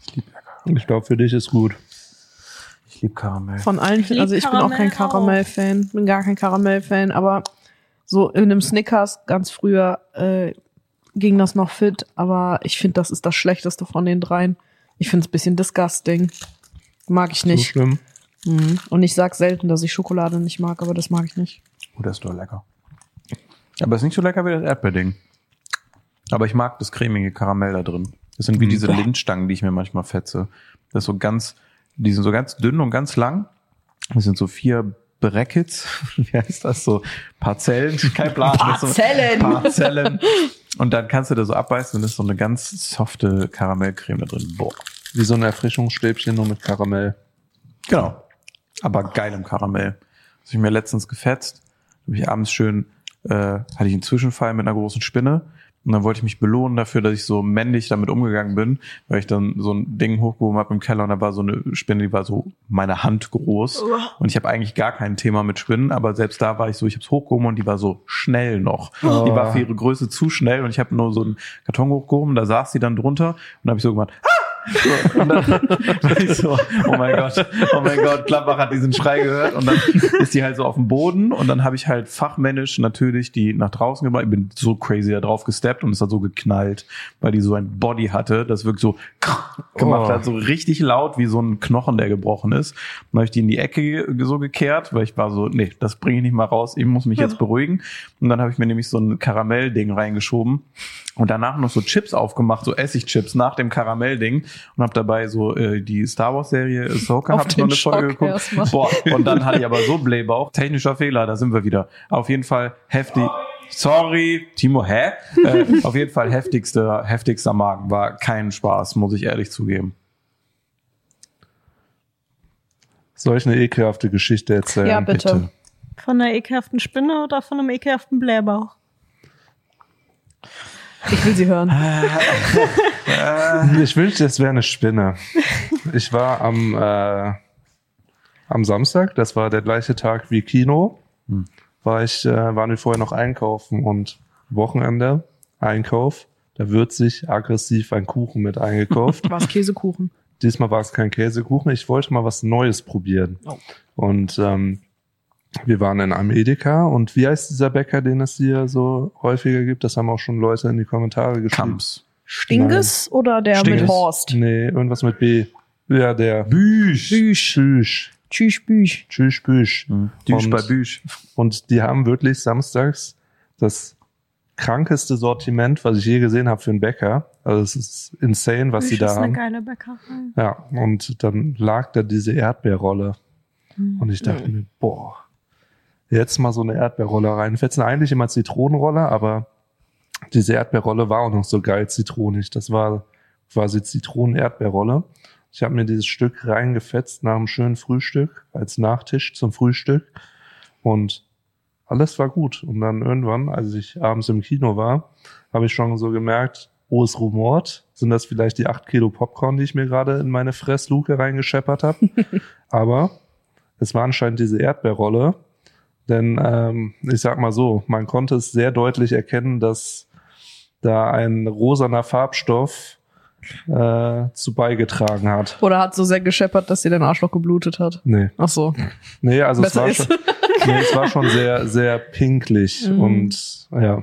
Ich liebe ja Karamell.
Ich glaube, für dich ist gut.
Ich liebe Karamell.
Von allen,
Ich
also ich bin auch kein
Karamell.
Karamell-Fan, bin gar kein Karamell-Fan, aber so in einem Snickers ganz früher äh, ging das noch fit, aber ich finde, das ist das Schlechteste von den dreien. Ich finde es ein bisschen disgusting. Mag ich
So
nicht.
schlimm.
Mhm. Und ich sag selten, dass ich Schokolade nicht mag, aber das mag ich nicht.
Oh, das ist doch lecker. Aber ist nicht so lecker wie das Erdbeerding. Aber ich mag das cremige Karamell da drin. Das sind wie
Mhm.
diese Lindstangen, die ich mir manchmal fetze. Das ist so ganz, die sind so ganz dünn und ganz lang. Das sind so vier Brackets. Wie heißt das? So Parzellen. Kein Plan.
Parzellen.
So Parzellen. Und dann kannst du da so abbeißen und ist so eine ganz softe Karamellcreme da drin. Boah.
Wie so ein Erfrischungsstäbchen nur mit Karamell.
Genau. Aber geilem Karamell. Das habe ich mir letztens gefetzt. Habe ich abends schön, äh, hatte ich einen Zwischenfall mit einer großen Spinne. Und dann wollte ich mich belohnen dafür, dass ich so männlich damit umgegangen bin, weil ich dann so ein Ding hochgehoben habe im Keller und da war so eine Spinne, die war so meine Hand groß. Und ich habe eigentlich gar kein Thema mit Spinnen, aber selbst da war ich so, ich habe es hochgehoben und die war so schnell noch.
Oh.
Die war für ihre Größe zu schnell und ich habe nur so einen Karton hochgehoben, da saß sie dann drunter und da habe ich so gemacht, ah! Und dann ich so, oh mein Gott, oh mein Gott, Klappbach hat diesen Schrei gehört. Und dann ist die halt so auf dem Boden. Und dann habe ich halt fachmännisch natürlich die nach draußen gebracht. Ich bin so crazy da drauf gesteppt und es hat so geknallt, weil die so ein Body hatte, das wirklich so gemacht
Oh.
hat, so richtig laut wie so ein Knochen, der gebrochen ist. Dann habe ich die in die Ecke so gekehrt, weil ich war so, nee, das bringe ich nicht mal raus, ich muss mich jetzt beruhigen. Und dann habe ich mir nämlich so ein Karamellding reingeschoben und danach noch so Chips aufgemacht, so Essigchips nach dem Karamellding und habe dabei so äh, die Star Wars Serie Ahsoka
Auf
hab ich noch eine Folge
Schock
geguckt.
erstmal.
Boah, und dann hatte ich aber so Blähbauch. Technischer Fehler, da sind wir wieder. Auf jeden Fall heftig. Sorry, Timo, hä? Äh, auf jeden Fall heftigster, heftigster Magen. War kein Spaß, muss ich ehrlich zugeben.
Soll ich eine ekelhafte Geschichte erzählen?
Ja, bitte.
Von einer ekelhaften Spinne oder von einem ekelhaften Blähbauch?
Ich will sie hören.
Ich wünschte, es wäre eine Spinne. Ich war am, äh, am Samstag, das war der gleiche Tag wie Kino, war ich, äh, waren wir vorher noch einkaufen und Wochenende, Einkauf, da wird sich aggressiv ein Kuchen mit eingekauft.
Was Käsekuchen?
Diesmal war es kein Käsekuchen, ich wollte mal was Neues probieren.
Oh.
Und ähm, wir waren in Amerika und wie heißt dieser Bäcker, den es hier so häufiger gibt? Das haben auch schon Leute in die Kommentare geschrieben.
Kamps.
Stinges oder der
Stinges.
mit Horst?
Nee, irgendwas mit B. Ja, der
Büsch.
Büsch.
Tschüss.
Tschüss, Büsch.
Tschüss, Büsch.
Düsch
Und-
bei Büsch.
Und die haben wirklich samstags das krankeste Sortiment, was ich je gesehen habe für einen Bäcker. Also es ist insane, was sie
das
da
ist eine
haben.
geile Bäckerei.
Ja, und dann lag da diese Erdbeerrolle.
Mhm.
Und ich dachte mir, boah, jetzt mal so eine Erdbeerrolle rein. Hätten eigentlich immer Zitronenrolle, aber diese Erdbeerrolle war auch noch so geil zitronig. Das war quasi Zitronen-Erdbeerrolle. Ich habe mir dieses Stück reingefetzt nach einem schönen Frühstück, als Nachtisch zum Frühstück. Und alles war gut. Und dann irgendwann, als ich abends im Kino war, habe ich schon so gemerkt, oh, es rumort. Sind das vielleicht die acht Kilo Popcorn, die ich mir gerade in meine Fressluke reingescheppert habe? Aber es war anscheinend diese Erdbeerrolle. Denn ähm, ich sag mal so, man konnte es sehr deutlich erkennen, dass da ein rosaner Farbstoff äh, zu beigetragen hat.
Oder hat so sehr gescheppert, dass dir dein Arschloch geblutet hat.
Nee.
Ach so.
Nee, also es war, schon, nee, es war schon sehr, sehr pinklich
Mhm.
und ja.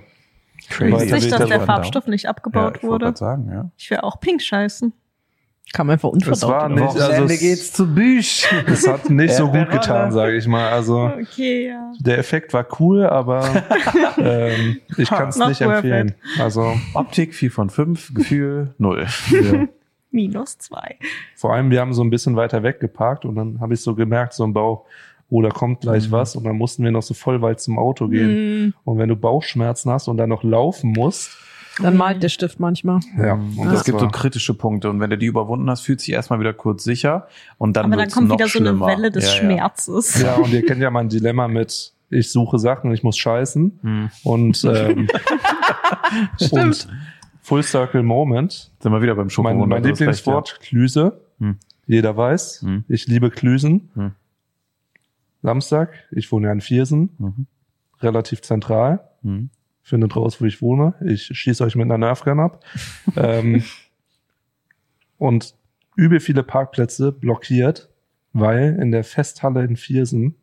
Crazy.
Weiter
Nicht,
will ich
dass
da
der Farbstoff nicht
ja,
abgebaut
ich wollte
wurde.
sagen, ja.
Ich will auch pink scheißen.
Kam einfach unverdaut.
Es war nicht, also es,
zu Büsch.
es hat nicht so gut getan, sage ich mal. Also
Okay, ja.
der Effekt war cool, aber ähm, ich kann es nicht empfehlen. Also
Optik 4 von 5, Gefühl 0.
ja.
Minus zwei.
vor allem, wir haben so ein bisschen weiter weg geparkt und dann habe ich so gemerkt, so im Bauch, oh, da kommt gleich
Mhm.
was und dann mussten wir noch so voll weit zum Auto gehen.
Mm,
Und wenn du Bauchschmerzen hast und dann noch laufen musst,
Dann malt der Stift manchmal.
ja,
Und
und
es gibt so kritische Punkte und wenn du die überwunden hast, fühlt sich erstmal wieder kurz sicher und dann
Aber dann kommt
noch
wieder so eine
schlimmer.
Welle des
Ja, ja.
Schmerzes.
ja, und ihr kennt ja mein Dilemma mit, ich suche Sachen, ich muss scheißen
Hm.
und, ähm, und Full Circle Moment.
Sind wir wieder beim
Mein,
Schokowunder.
mein
recht,
Lieblingswort, Klüse.
Hm.
Jeder weiß.
Hm.
Ich liebe Klüsen.
Hm.
Samstag, ich wohne ja in Viersen,
Ja. Mhm.
relativ zentral. Findet raus, wo ich wohne. Ich schieße euch mit einer Nerfgun ab. ähm, und übel viele Parkplätze blockiert, weil in der Festhalle in Viersen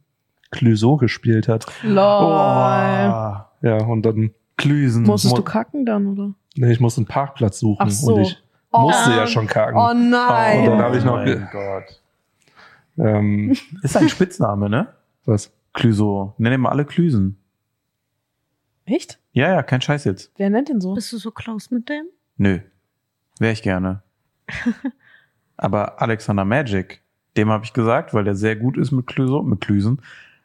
Clüso gespielt hat.
Lol.
Oh,
Ja, und dann,
Klüsen.
Musstest du kacken dann, oder?
nee, ich muss einen Parkplatz suchen.
Ach so.
Und ich
Oh.
musste ja schon kacken.
Oh nein.
Und dann habe ich noch ge-
mein Gott.
ähm,
Ist ein Spitzname, ne?
was?
Klüso. Nenn ihn mal alle Klüsen.
Echt?
Ja, ja, kein Scheiß jetzt.
Wer nennt den so?
Bist du so close mit dem?
Nö. Wäre ich gerne. Aber Alexander Magic, dem habe ich gesagt, weil der sehr gut ist mit Klüso, mit Klüsen,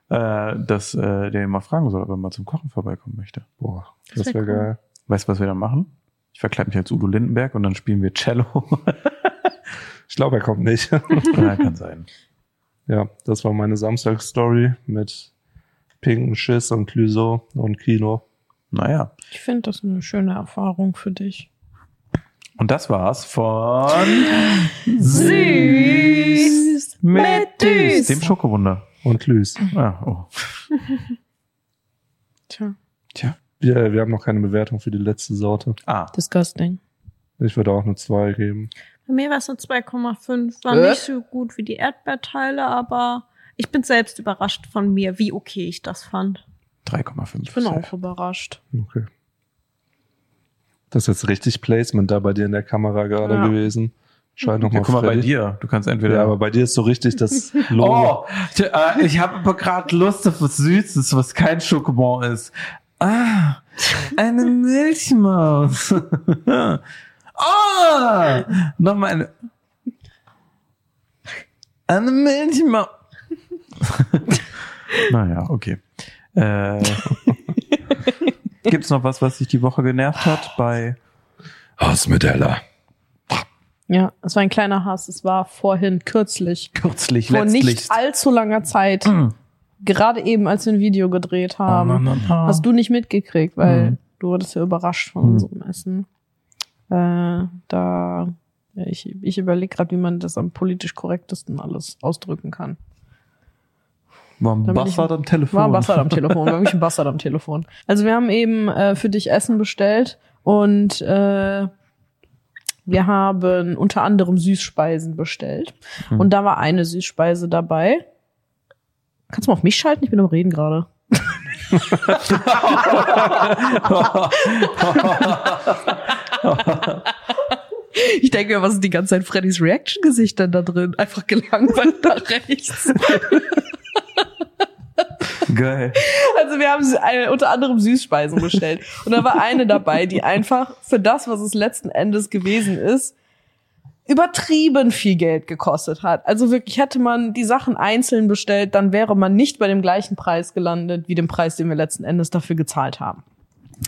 äh, dass äh, der ihn mal fragen soll, ob er mal zum Kochen vorbeikommen möchte.
Boah,
Das
das
wär
wäre
cool.
geil.
Weißt du, was wir dann machen? Ich verkleide mich als Udo Lindenberg und dann spielen wir Cello.
Ich glaube, er kommt nicht.
ja, kann sein.
ja, das war meine Samstagsstory mit pinken Schiss und Clüso und Kino.
Naja.
Ich finde das eine schöne Erfahrung für dich.
Und das war's von
Süß
mit
Düs.
Dem Schokowunder.
Und Klüs.
Ah, oh.
Tja,
Tja.
Wir, wir haben noch keine Bewertung für die letzte Sorte.
Ah,
disgusting.
Ich würde auch eine 2 geben.
Bei mir war es eine 2,5. War
Äh?
nicht so gut wie die Erdbeerteile, aber ich bin selbst überrascht von mir, wie okay ich das fand.
3,5.
Ich bin auch überrascht.
Okay. Das ist jetzt richtig Placement da bei dir in der Kamera gerade
Ja.
gewesen.
Ja,
nochmal
guck mal bei dir. Du kannst entweder.
Ja, aber bei dir ist so richtig das Logo.
Oh, äh, ich habe aber gerade Lust auf was Süßes, was kein Schokobon ist. Ah, eine Milchmaus. Ah, nochmal eine. Eine Milchmaus. naja, okay. Äh, gibt's noch was, was dich die Woche genervt hat bei
Was mit Ella?
Ja, es war ein kleiner Hass. Es war vorhin kürzlich.
Kürzlich,
Vor
letztlich.
nicht allzu langer Zeit. Gerade eben, als wir ein Video gedreht haben.
Oh, na, na, na.
Hast du nicht mitgekriegt, weil
Mhm.
du wurdest ja überrascht von
Mhm.
unserem Essen. Äh, da, ja, ich, ich überlege gerade, wie man das am politisch korrektesten alles ausdrücken kann.
War ein Bastard am Telefon.
War ein Bastard am Telefon, war wirklich ein Bastard am Telefon. Also wir haben eben äh, für dich Essen bestellt und äh, wir haben unter anderem Süßspeisen bestellt.
Hm.
Und da war eine Süßspeise dabei. Kannst du mal auf mich schalten? Ich bin am Reden gerade. Ich denke mir, was ist die ganze Zeit Freddys Reaction-Gesicht denn da drin? Einfach gelangweilt da rechts.
Geil.
Also wir haben äh, unter anderem Süßspeisen bestellt. Und da war eine dabei, die einfach für das, was es letzten Endes gewesen ist, übertrieben viel Geld gekostet hat. Also wirklich, hätte man die Sachen einzeln bestellt, dann wäre man nicht bei dem gleichen Preis gelandet, wie dem Preis, den wir letzten Endes dafür gezahlt haben.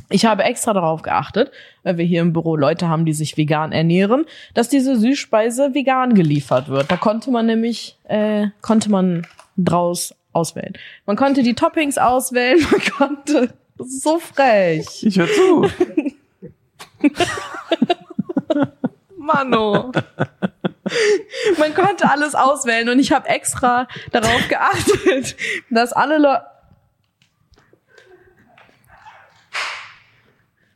Ich habe extra darauf geachtet, weil wir hier im Büro Leute haben, die sich vegan ernähren, dass diese Süßspeise vegan geliefert wird. Da konnte man nämlich, äh, konnte man draus auswählen. Man konnte die Toppings auswählen, man konnte, das ist so frech.
Ich hör zu.
Mano. Man konnte alles auswählen und ich habe extra darauf geachtet, dass alle Leute.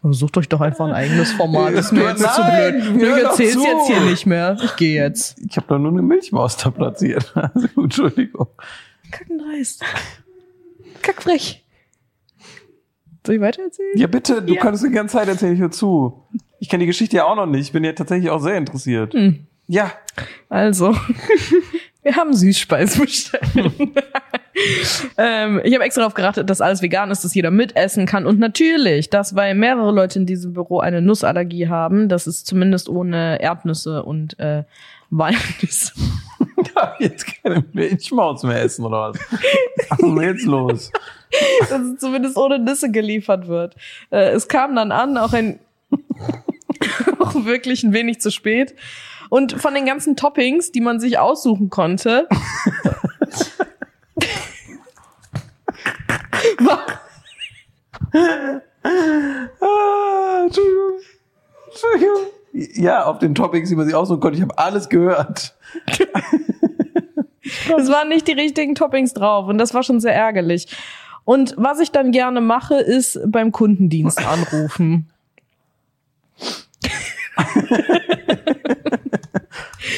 Sucht euch doch einfach ein eigenes Format. Ist mir jetzt zu blöd.
hör
Ich
doch
erzähl's
zu.
jetzt hier nicht mehr. Ich gehe jetzt.
Ich habe da nur eine Milchmaus da platziert. Also, Entschuldigung.
Kackendreist. Kackfrech. Soll ich weitererzählen?
Ja, bitte, du
Ja.
kannst die ganze Zeit erzählen, ich hör zu. Ich kenne die Geschichte ja auch noch nicht. Ich bin ja tatsächlich auch sehr interessiert.
Hm.
Ja.
Also, wir haben Süßspeisen bestellt. ähm, ich habe extra darauf geachtet, dass alles vegan ist, dass jeder mitessen kann. Und natürlich, dass weil mehrere Leute in diesem Büro eine Nussallergie haben, dass es zumindest ohne Erdnüsse und äh, Walnüsse.
Darf ich jetzt keine Milchmaus mehr essen oder was? Was ist denn jetzt los?
dass es zumindest ohne Nüsse geliefert wird. Äh, es kam dann an, auch ein auch wirklich ein wenig zu spät. Und von den ganzen Toppings, die man sich aussuchen konnte, war,
Ah, Entschuldigung. Entschuldigung. Ja, auf den Topics, die man sich aussuchen konnte, ich habe alles gehört.
es waren nicht die richtigen Toppings drauf und das war schon sehr ärgerlich. Und was ich dann gerne mache, ist beim Kundendienst anrufen.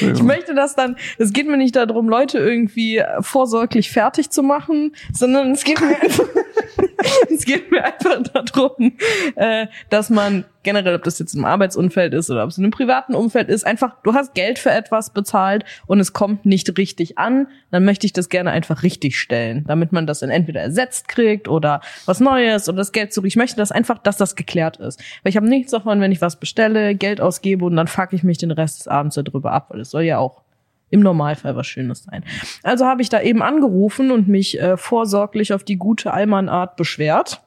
Ich möchte das dann, es geht mir nicht darum, Leute irgendwie vorsorglich fertig zu machen, sondern es geht mir einfach, es geht mir einfach darum, äh, dass man generell, ob das jetzt im Arbeitsumfeld ist oder ob es in einem privaten Umfeld ist, einfach, du hast Geld für etwas bezahlt und es kommt nicht richtig an, dann möchte ich das gerne einfach richtig stellen, damit man das dann entweder ersetzt kriegt oder was Neues oder das Geld zurück. Ich möchte das einfach, dass das geklärt ist. Weil ich habe nichts davon, wenn ich was bestelle, Geld ausgebe und dann fuck ich mich den Rest des Abends darüber ab, weil es soll ja auch im Normalfall was Schönes sein. Also habe ich da eben angerufen und mich äh, vorsorglich auf die gute Allmann-Art beschwert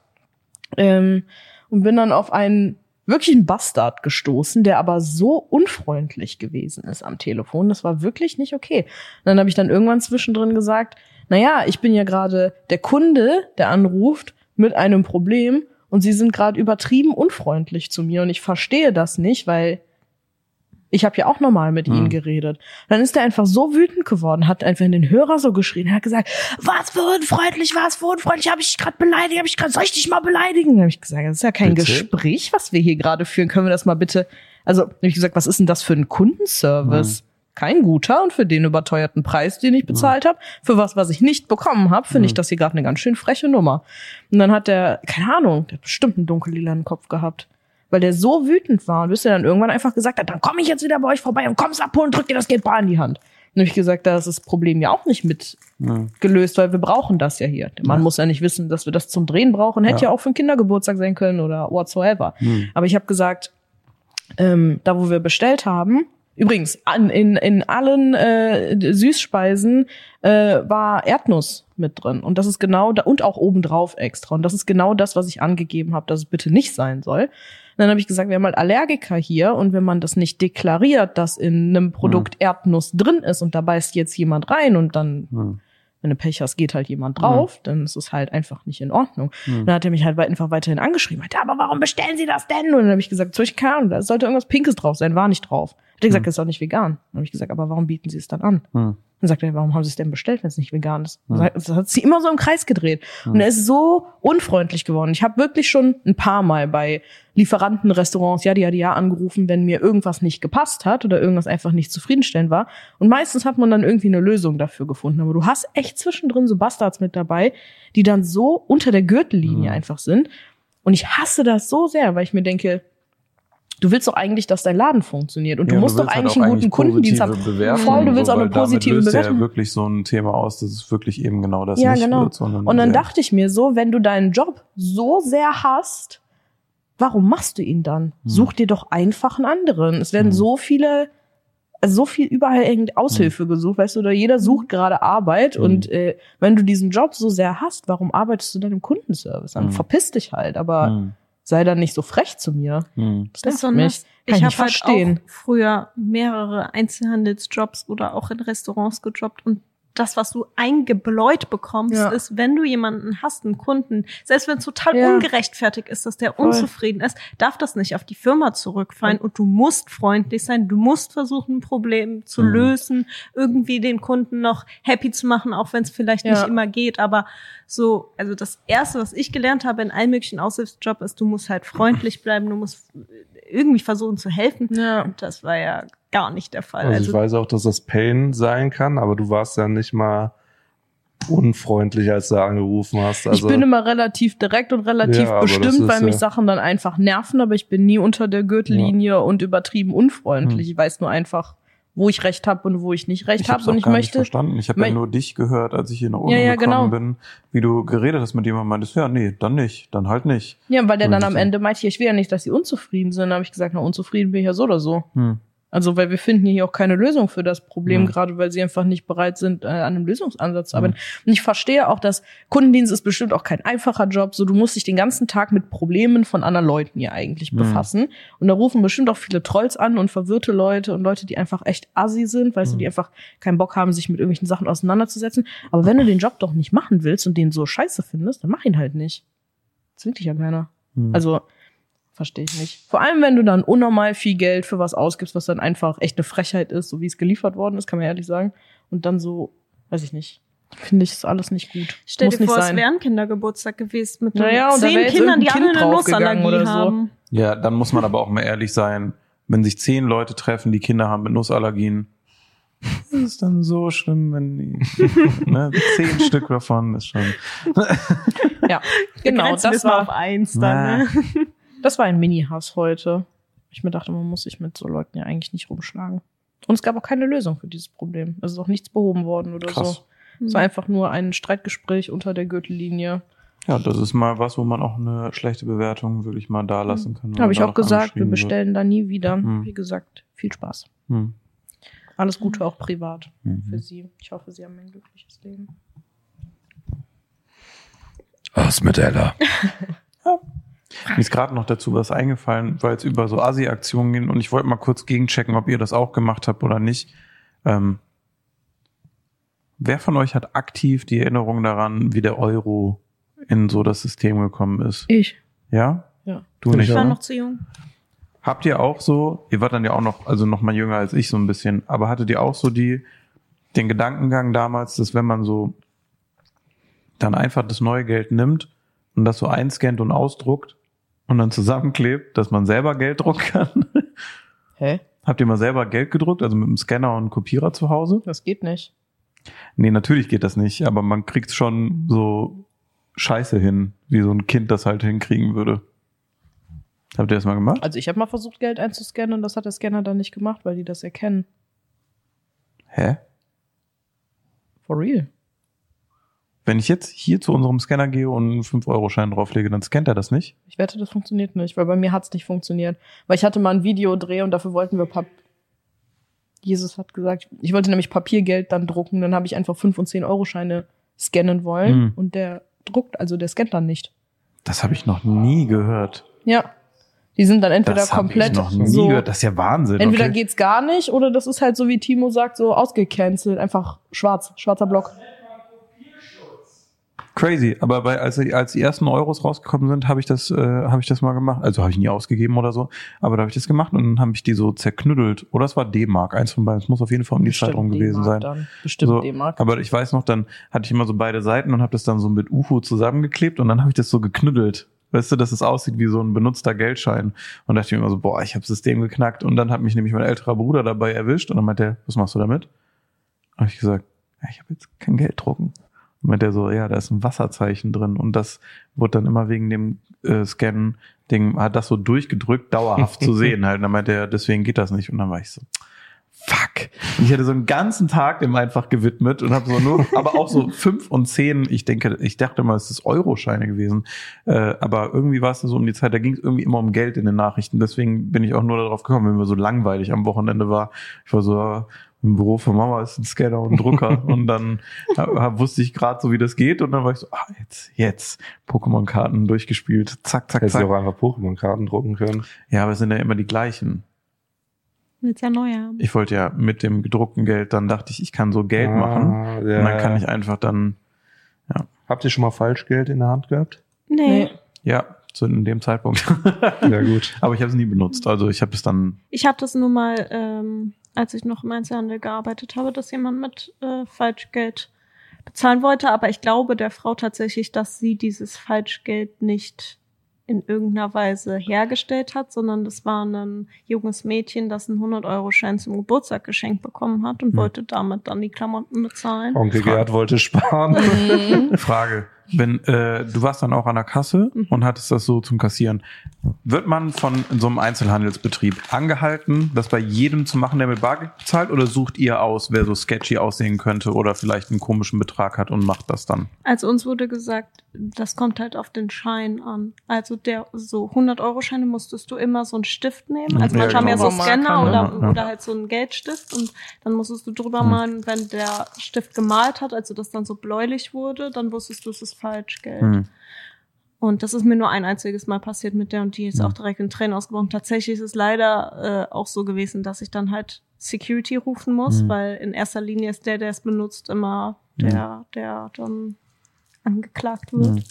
ähm, und bin dann auf einen wirklichen Bastard gestoßen, der aber so unfreundlich gewesen ist am Telefon. Das war wirklich nicht okay. Und dann habe ich dann irgendwann zwischendrin gesagt, naja, ich bin ja gerade der Kunde, der anruft mit einem Problem und sie sind gerade übertrieben unfreundlich zu mir und ich verstehe das nicht, weil ich habe ja auch normal mit ihnen
Hm.
geredet. Dann ist er einfach so wütend geworden, hat einfach in den Hörer so geschrien, er hat gesagt, was für unfreundlich, was für unfreundlich, habe ich dich gerade beleidigt, habe ich gerade, soll ich dich mal beleidigen? Dann habe ich gesagt, das ist ja kein
Bitte?
Gespräch, was wir hier gerade führen. Können wir das mal bitte? Also habe ich gesagt, was ist denn das für ein Kundenservice? Kein guter und für den überteuerten Preis, den ich bezahlt habe, für was, was ich nicht bekommen habe, finde ich
Mhm.
das hier gerade eine ganz schön freche Nummer. Und dann hat der, keine Ahnung, der hat bestimmt einen dunkellilanen Kopf gehabt weil der so wütend war und bis er dann irgendwann einfach gesagt hat, dann komme ich jetzt wieder bei euch vorbei und komm's abholen, drück dir das Geld bar in die Hand. Habe ich gesagt, da ist das Problem ja auch nicht mit
Ja.
gelöst, weil wir brauchen das ja hier. Der Mann
Ja.
muss ja nicht wissen, dass wir das zum Drehen brauchen. Hätte ja,
Ja.
auch für einen Kindergeburtstag sein können oder whatsoever.
Hm.
Aber ich habe gesagt, ähm, da wo wir bestellt haben, Übrigens, an, in, in allen äh, Süßspeisen äh, war Erdnuss mit drin. Und das ist genau da, und auch obendrauf extra. Und das ist genau das, was ich angegeben habe, dass es bitte nicht sein soll. Dann habe ich gesagt, wir haben halt Allergiker hier und wenn man das nicht deklariert, dass in einem Produkt Erdnuss drin ist und da beißt jetzt jemand rein und dann
Hm.
wenn du Pech hast, geht halt jemand drauf, dann ist es halt einfach nicht in Ordnung.
Hm.
Dann hat er mich halt einfach weiterhin angeschrieben, meinte, aber warum bestellen Sie das denn? Und dann habe ich gesagt, so ich da sollte irgendwas Pinkes drauf sein, war nicht drauf. Hat er gesagt, das ist doch nicht vegan. Dann habe ich gesagt, aber warum bieten Sie es dann an?
Hm.
Dann sagt er, warum haben Sie es denn bestellt, wenn es nicht vegan ist? Das hat sie immer so im Kreis gedreht. Und er ist so unfreundlich geworden. Ich habe wirklich schon ein paar Mal bei Lieferanten, Restaurants, ja, die ja, die ja angerufen, wenn mir irgendwas nicht gepasst hat oder irgendwas einfach nicht zufriedenstellend war. Und meistens hat man dann irgendwie eine Lösung dafür gefunden. Aber du hast echt zwischendrin so Bastards mit dabei, die dann so unter der Gürtellinie einfach sind. Und ich hasse das so sehr, weil ich mir denke, du willst doch eigentlich, dass dein Laden funktioniert. Und du
Ja,
musst doch
willst halt
eigentlich
auch
einen guten Kundendienst haben.
positive Bewertungen
Voll, du willst auch eine
weil damit
positive
löst
Bewertung.
ja wirklich so ein Thema aus, dass es wirklich eben genau das
Ja,
nicht
genau.
wird.
Und dann dachte ich mir so, wenn du deinen Job so sehr hast, warum machst du ihn dann? Such dir doch einfach einen anderen. Es werden
Hm.
so viele, also so viel überall irgendeine Aushilfe gesucht, weißt du, oder jeder sucht gerade Arbeit
Hm.
und äh, wenn du diesen Job so sehr hast, warum arbeitest du dann im Kundenservice? Dann
Hm.
verpiss dich halt, aber
Hm.
Sei dann nicht so frech zu mir.
Hm.
Das, nervt
so
mich. Kann
Ich
ich
habe halt auch früher mehrere Einzelhandelsjobs oder auch in Restaurants gejobbt und das, was du eingebläut bekommst,
Ja.
ist, wenn du jemanden hast, einen Kunden, selbst wenn es total
Ja.
ungerechtfertigt ist, dass der
Voll.
unzufrieden ist, darf das nicht auf die Firma zurückfallen und du musst freundlich sein, du musst versuchen, ein Problem zu
Mhm.
lösen, irgendwie den Kunden noch happy zu machen, auch wenn es vielleicht
Ja.
nicht immer geht, aber so, also das erste, was ich gelernt habe in allen möglichen Aushilfsjobs, ist, du musst halt freundlich bleiben, du musst irgendwie versuchen zu helfen.
Ja.
Und das war ja gar nicht der Fall.
Also,
Also,
ich weiß auch, dass das Pain sein kann, aber du warst ja nicht mal unfreundlich, als du angerufen hast. Also,
ich bin immer relativ direkt und relativ
Ja,
bestimmt, weil mich
ja-
Sachen dann einfach nerven, aber ich bin nie unter der Gürtellinie und übertrieben unfreundlich.
Hm.
Ich weiß nur einfach, wo ich recht habe und wo ich nicht recht habe und ich
gar nicht
möchte.
verstanden. Ich habe ja nur dich gehört, als ich hier nach unten
Ja, ja,
gekommen
genau.
bin, wie du geredet hast mit jemandem, meintest, ja, nee, dann nicht, dann halt nicht.
Ja, weil der dann am. Ende meinte, ich will ja nicht, dass sie unzufrieden sind. Dann habe ich gesagt, na, unzufrieden bin ich ja so oder so.
Hm.
Also, weil wir finden hier auch keine Lösung für das Problem,
Mhm.
gerade weil sie einfach nicht bereit sind, äh, an einem Lösungsansatz zu arbeiten. Und ich verstehe auch, dass Kundendienst ist bestimmt auch kein einfacher Job. So, du musst dich den ganzen Tag mit Problemen von anderen Leuten ja eigentlich
Mhm.
befassen. Und da rufen bestimmt auch viele Trolls an und verwirrte Leute und Leute, die einfach echt assi sind, du,
Mhm.
die einfach keinen Bock haben, sich mit irgendwelchen Sachen auseinanderzusetzen. Aber wenn du den Job doch nicht machen willst und den so scheiße findest, dann mach ihn halt nicht. Zwingt dich ja keiner.
Hm.
Also, verstehe ich nicht. Vor allem, wenn du dann unnormal viel Geld für was ausgibst, was dann einfach echt eine Frechheit ist, so wie es geliefert worden ist, kann man ehrlich sagen. Und dann so, weiß ich nicht. Finde ich, ist alles nicht gut.
stell
Muss
dir
nicht
vor,
sein.
es wäre ein Kindergeburtstag gewesen mit
Naja,
zehn Kindern, die
irgendein
alle
Kind
eine Nussallergie
oder so.
haben.
Ja, dann muss man aber auch mal ehrlich sein, wenn sich zehn Leute treffen, die Kinder haben mit Nussallergien, das ist dann so schlimm, wenn die ne, zehn Stück davon ist schon.
Ja, genau, das
mal auf
war,
eins dann, ne?
Das war ein Mini-Hass heute. Ich mir dachte, man muss sich mit so Leuten ja eigentlich nicht rumschlagen. Und es gab auch keine Lösung für dieses Problem. Es ist auch nichts behoben worden oder
Krass.
so. Es war einfach nur ein Streitgespräch unter der Gürtellinie.
Ja, das ist mal was, wo man auch eine schlechte Bewertung wirklich mal da lassen kann.
Habe ich auch gesagt, wir bestellen da nie wieder.
Hm.
Wie gesagt, viel Spaß.
wird. Hm.
Alles Gute auch privat für
Mhm.
Sie. Ich hoffe, Sie haben ein glückliches Leben.
Was mit Ella?
Mir ist gerade noch dazu was eingefallen, weil es über so Asi-Aktionen ging und ich wollte mal kurz gegenchecken, ob ihr das auch gemacht habt oder nicht. Ähm, wer von euch hat aktiv die Erinnerung daran, wie der Euro in so das System gekommen ist?
Ich.
Ja?
Ja.
Du
Ich
nicht,
Ich war
oder?
noch zu jung.
Habt ihr auch so, ihr wart dann ja auch noch, also noch mal jünger als ich so ein bisschen, aber hattet ihr auch so die, den Gedankengang damals, dass wenn man so dann einfach das neue Geld nimmt und das so einscannt und ausdruckt und dann zusammenklebt, dass man selber Geld drucken kann?
Hä?
Habt ihr mal selber Geld gedruckt, also mit einem Scanner und Kopierer zu Hause?
Das geht nicht.
Nee, natürlich geht das nicht, aber man kriegt schon so Scheiße hin, wie so ein Kind das halt hinkriegen würde. Habt ihr das mal gemacht?
Also ich habe mal versucht, Geld einzuscannen und das hat der Scanner dann nicht gemacht, weil die das erkennen.
Hä?
For real.
Wenn ich jetzt hier zu unserem Scanner gehe und einen 5-Euro-Schein drauflege, dann scannt er das nicht?
Ich wette, das funktioniert nicht, weil bei mir hat's nicht funktioniert. Weil ich hatte mal ein Videodreh und dafür wollten wir Pap Jesus hat gesagt, ich wollte nämlich Papiergeld dann drucken, dann habe ich einfach 5 und 10 Euro Scheine scannen wollen
Hm.
und der druckt, also der scannt dann nicht.
Das habe ich noch nie gehört.
Ja. Die sind dann entweder
Das habe ich
komplett
noch nie
so.
gehört. Das ist ja Wahnsinn.
Entweder
okay.
geht's gar nicht oder das ist halt so wie Timo sagt, so ausgecancelt, einfach schwarz, schwarzer Block.
Crazy, aber bei, als, die- als die ersten Euros rausgekommen sind, habe ich das, äh, habe ich das mal gemacht. Also habe ich nie ausgegeben oder so, aber da habe ich das gemacht und dann habe ich die so zerknüttelt. Oder es war D-Mark, eins von beiden. Es muss auf jeden Fall um die Zeit rum gewesen sein.
Dann. Bestimmt
So,
D-Mark.
Aber ich weiß noch, dann hatte ich immer so beide Seiten und habe das dann so mit UFO zusammengeklebt und dann habe ich das so geknüttelt. Weißt du, dass es aussieht wie so ein benutzter Geldschein. Und dachte ich mir immer so, boah, ich habe System geknackt. Und dann hat mich nämlich mein älterer Bruder dabei erwischt und dann meinte er, was machst du damit? habe ich gesagt, ja, ich habe jetzt kein Geld drucken. Und meinte er so, ja, da ist ein Wasserzeichen drin. Und das wurde dann immer wegen dem äh, Scannen-Ding, hat das so durchgedrückt, dauerhaft zu sehen halt. Und dann meinte er, deswegen geht das nicht. Und dann war ich so, fuck. Und ich hatte so einen ganzen Tag dem einfach gewidmet und habe so nur, aber auch so fünf und zehn, ich denke, ich dachte mal, es ist Euroscheine gewesen. Äh, aber irgendwie war es so um die Zeit, da ging es irgendwie immer um Geld in den Nachrichten. Deswegen bin ich auch nur darauf gekommen, wenn mir so langweilig am Wochenende war. Ich war so, im Büro von Mama ist ein Scanner und ein Drucker. und dann äh, wusste ich gerade so, wie das geht. Und dann war ich so, ah, jetzt, jetzt, Pokémon-Karten durchgespielt. Zack, zack,
Hättest du
zack.
auch einfach Pokémon-Karten drucken können.
Ja, aber es sind ja immer die gleichen.
Willst ja neu haben.
Ich wollte ja mit dem gedruckten Geld, dann dachte ich, ich kann so Geld machen.
Ah, ja.
Und dann kann ich einfach dann,
Habt ihr schon mal Falschgeld in der Hand gehabt?
Nee.
Nee.
ja, zu in dem Zeitpunkt.
Ja, gut.
Aber ich habe es nie benutzt. Also ich habe es dann,
Ich hatte das nur mal, ähm, als ich noch im Einzelhandel gearbeitet habe, dass jemand mit äh, Falschgeld bezahlen wollte. Aber ich glaube der Frau tatsächlich, dass sie dieses Falschgeld nicht in irgendeiner Weise hergestellt hat, sondern das war ein junges Mädchen, das einen 100-Euro-Schein zum Geburtstag geschenkt bekommen hat und
Hm.
wollte damit dann die Klamotten bezahlen.
Onkel
Frage.
Gerd wollte sparen.
Mhm.
Frage, wenn äh, du warst dann auch an der Kasse
Mhm.
und hattest das so zum Kassieren, wird man von so einem Einzelhandelsbetrieb angehalten, das bei jedem zu machen, der mit Bargeld bezahlt, oder sucht ihr aus, wer so sketchy aussehen könnte oder vielleicht einen komischen Betrag hat und macht das dann?
Also uns wurde gesagt, das kommt halt auf den Schein an. Also der so 100 Euro Scheine musstest du immer so einen Stift nehmen. Also
Ja,
manche haben ja
genau.
so Scanner oder?
Ja.
oder halt so einen Geldstift und dann musstest du drüber
Hm.
malen, wenn der Stift gemalt hat, also das dann so bläulich wurde, dann wusstest du, es ist Falschgeld.
Hm.
Und das ist mir nur ein einziges Mal passiert mit der und die ist
Ja.
auch direkt in Tränen ausgebrochen. Tatsächlich ist es leider äh, auch so gewesen, dass ich dann halt Security rufen muss,
Mhm.
weil in erster Linie ist der, der es benutzt, immer der, der dann angeklagt wird.
Mhm.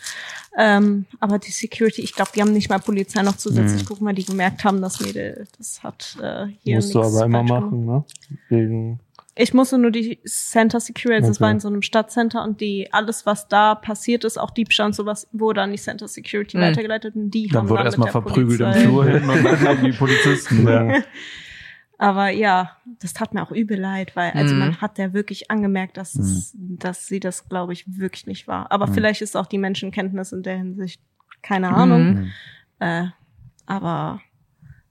Ähm, aber die Security, ich glaube, die haben nicht mal Polizei noch zusätzlich
Mhm.
gucken, weil die gemerkt haben, das Mädel, das hat äh, hier
Musst du
nichts
aber immer
falsch
machen, ne? Wegen,
Ich musste nur die Center Security, also es
Okay.
war in so einem Stadtcenter und die, alles was da passiert ist, auch Diebstahl und sowas, wurde an die Center Security
Mhm.
weitergeleitet und die
Dann
haben
wurde
dann
erstmal verprügelt im
Polizei-
Flur hin und dann kamen die Polizisten. Ja.
Aber ja, das tat mir auch übel leid, weil also
Mhm.
man hat ja wirklich angemerkt, dass, es, dass sie das, glaube ich, wirklich nicht war. Aber
Mhm.
vielleicht ist auch die Menschenkenntnis in der Hinsicht keine Ahnung.
Mhm.
Äh, aber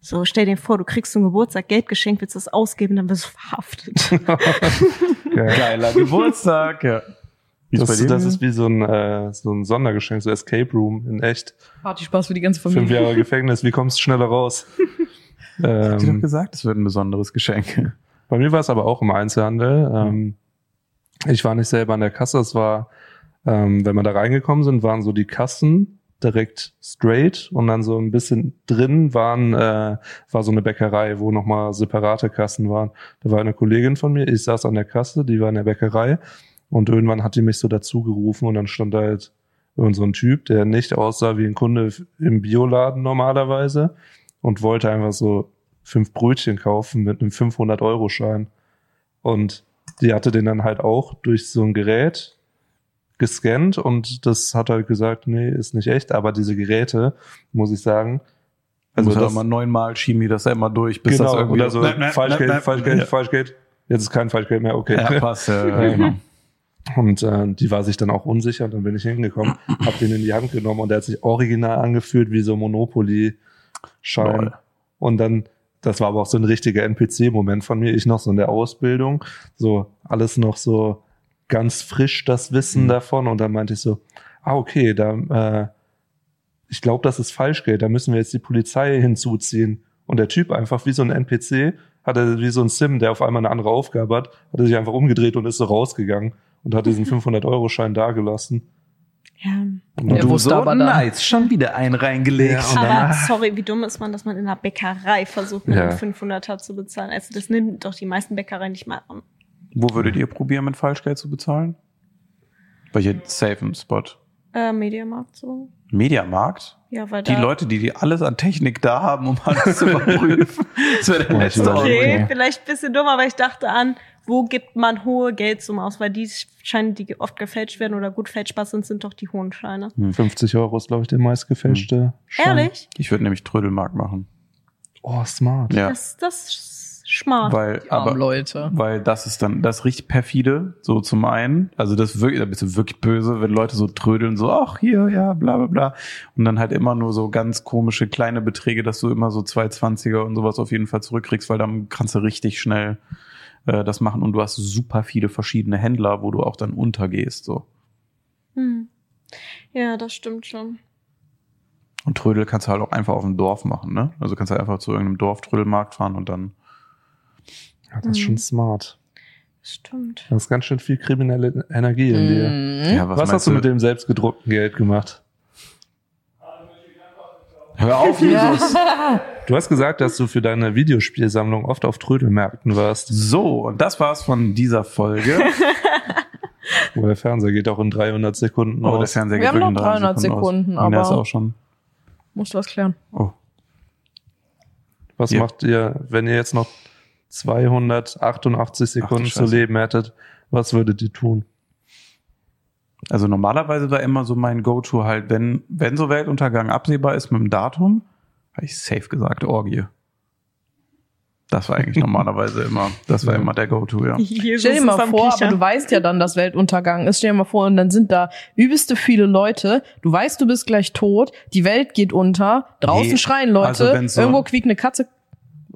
so, stell dir vor, du kriegst zum Geburtstag Geld geschenkt, willst das ausgeben, dann wirst du verhaftet.
Geiler Geburtstag, ja.
Das,
bei dir?
das ist wie so ein, äh, so ein Sondergeschenk, so Escape Room in echt.
Partyspaß für die ganze
Fünf
Familie.
Jahre Gefängnis, wie kommst du schneller raus?
Habt ihr doch
ähm,
gesagt, es wird ein besonderes Geschenk.
bei mir war es aber auch im Einzelhandel. Ähm, ich war nicht selber an der Kasse, es war, ähm, wenn wir da reingekommen sind, waren so die Kassen direkt straight und dann so ein bisschen drin waren, äh, war so eine Bäckerei, wo nochmal separate Kassen waren. Da war eine Kollegin von mir, ich saß an der Kasse, die war in der Bäckerei und irgendwann hat die mich so dazu gerufen und dann stand da halt irgend so ein Typ, der nicht aussah wie ein Kunde im Bioladen normalerweise und wollte einfach so fünf Brötchen kaufen mit einem 500-Euro-Schein. Und die hatte den dann halt auch durch so ein Gerät gescannt und das hat halt gesagt, nee, ist nicht echt. Aber diese Geräte, muss ich sagen,
Also muss
das,
immer neunmal schieben die das ja immer durch, bis das
genau,
irgendwie
oder so
Nein, nein,
Falschgeld,
nein, nein,
Falschgeld,
ja.
Falschgeld. Jetzt ist kein Falschgeld mehr, okay.
Ja, passt. Ja, genau.
Und äh, die war sich dann auch unsicher und dann bin ich hingekommen, hab den in die Hand genommen und der hat sich original angefühlt wie so Monopoly-Schein. Und dann, das war aber auch so ein richtiger NPC-Moment von mir. Ich noch so in der Ausbildung, so alles noch so ganz frisch das Wissen
Mhm.
davon. Und dann meinte ich so, ah, okay, da, äh, ich glaube, das ist Falschgeld, da müssen wir jetzt die Polizei hinzuziehen. Und der Typ einfach wie so ein NPC, hatte wie so ein Sim, der auf einmal eine andere Aufgabe hat, hat er sich einfach umgedreht und ist so rausgegangen und hat diesen 500-Euro-Schein dagelassen.
Ja.
Und
Der
du-
wusste aber
nice, schon wieder einen reingelegt.
Ja,
Aber sorry, wie dumm ist man, dass man in einer Bäckerei versucht, mit
Ja.
einem 500er zu bezahlen. Also das nimmt doch die meisten Bäckereien nicht mal an.
Wo würdet ihr probieren, mit Falschgeld zu bezahlen? Welche safen Spot?
Äh, Mediamarkt so.
Mediamarkt?
Ja, weil
Die Leute, die, die alles an Technik da haben, um alles zu überprüfen. Das wäre der letzte
überlege.
Okay, vielleicht ein bisschen dumm, aber ich dachte an, wo gibt man hohe Geldsummen aus? Weil die Scheine, die oft gefälscht werden oder gut fälschbar sind, sind doch die hohen Scheine.
50 Euro ist, glaube ich, der meistgefälschte Schein.
Ehrlich?
Ich würde nämlich Trödelmarkt machen.
Oh, smart.
Ja.
Das, das smart.
Weil, aber,
Leute.
weil das ist dann, das richtig perfide, so zum einen. Also das wirklich, da bist du wirklich böse, wenn Leute so trödeln, so, ach hier, ja, bla bla bla. Und dann halt immer nur so ganz komische kleine Beträge, dass du immer so 220er und sowas auf jeden Fall zurückkriegst, weil dann kannst du richtig schnell äh, das machen und du hast super viele verschiedene Händler, wo du auch dann untergehst. so.
Hm. Ja, das stimmt schon.
Und Trödel kannst du halt auch einfach auf dem Dorf machen, ne? Also kannst du halt einfach zu irgendeinem Dorftrödelmarkt fahren und dann.
Ja, das ist schon
Mhm.
smart.
Stimmt.
Da ist ganz schön viel kriminelle Energie in dir.
Mhm.
Ja,
Was,
meinst
hast du mit dem selbstgedruckten Geld gemacht?
Hör auf, Jesus!
Du hast gesagt, dass du für deine Videospielsammlung oft auf Trödelmärkten warst.
So, und das war's von dieser Folge.
Wo der Fernseher geht auch in 300 Sekunden
Oh, der
aus.
Fernseher
Wir
geht
haben
wirklich
noch
in
300 Sekunden,
aus. Und der ist
aber-
auch schon.
Musst du was klären.
Oh.
Was
Ja.
macht ihr, wenn ihr jetzt noch 288 Sekunden zu leben hättet? Was würdet ihr tun?
Also normalerweise war immer so mein Go-To halt, wenn, wenn so Weltuntergang absehbar ist mit dem Datum, habe ich safe gesagt, Orgie. Das war eigentlich normalerweise immer, das war immer der Go-To, ja.
Jesus
Stell dir mal vor, aber du weißt ja dann, dass Weltuntergang ist. Stell dir mal vor, und dann sind da übelste viele Leute. Du weißt, du bist gleich tot. Die Welt geht unter. Draußen
Nee,
schreien Leute.
also
irgendwo quiekt eine Katze.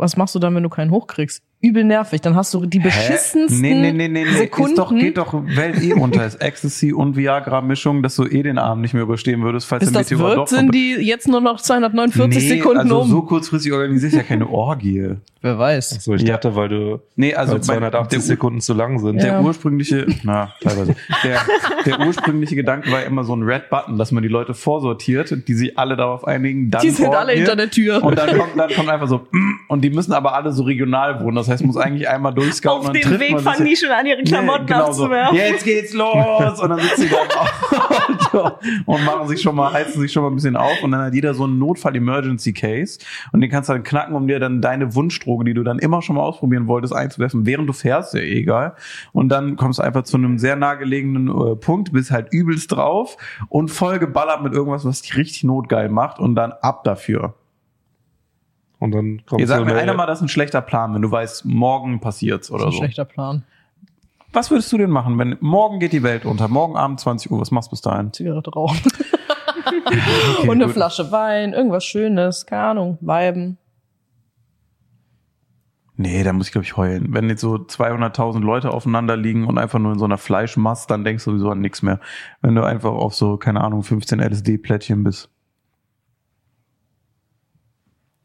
Was machst du dann, wenn du keinen hochkriegst? Übel nervig. Dann hast du die beschissensten
Nee, nee, nee, nee, nee.
Sekunden.
Ist doch, geht doch Welt eh unter. Ist Ecstasy und Viagra-Mischung, dass du eh den Abend nicht mehr überstehen würdest, falls
Bis
der
das
Meteor
wird,
doch
sind die jetzt nur noch 249
nee,
Sekunden
also
um.
so kurzfristig organisiert ja keine Orgie.
Wer weiß.
So, ich
Ja.
dachte, weil du
Nee, also
weil 280
der,
Sekunden zu lang sind.
Ja.
Der ursprüngliche, na, teilweise. Der, der ursprüngliche Gedanke war immer so ein Red Button, dass man die Leute vorsortiert, die sich alle darauf einigen, dann
Die sind alle
Orgie.
hinter der Tür.
Und dann kommt, dann kommt einfach so, und die müssen aber alle so regional wohnen. Das heißt, man muss eigentlich einmal durchscouten
Auf dem Weg fangen die schon an, ihre Klamotten
Ja, genau so.
abzuwerfen.
Jetzt geht's los! Und dann sitzen die da im Auto und machen sich schon mal, heizen sich schon mal ein bisschen auf und dann hat jeder so einen Notfall-Emergency-Case und den kannst du dann knacken, um dir dann deine Wunschdroge, die du dann immer schon mal ausprobieren wolltest, einzuwerfen, während du fährst, ja eh egal. Und dann kommst du einfach zu einem sehr nahegelegenen äh, Punkt, bist halt übelst drauf und voll geballert mit irgendwas, was dich richtig notgeil macht und dann ab dafür.
Und dann kommt
Ihr sagt
so
mir
eine-
einer mal, das ist ein schlechter Plan, wenn du weißt, morgen passiert's
Das ist
oder
ein
so.
schlechter Plan.
Was würdest du denn machen, wenn morgen geht die Welt unter, morgen Abend 20 Uhr, was machst du bis dahin?
Zigarette rauchen. Und eine
gut.
Flasche Wein, irgendwas Schönes, keine Ahnung, Weiben.
Nee, da muss ich, glaube ich, heulen. Wenn jetzt so 200.000 Leute aufeinander liegen und einfach nur in so einer Fleischmast, dann denkst du sowieso an nichts mehr. Wenn du einfach auf so, keine Ahnung, 15 LSD-Plättchen bist.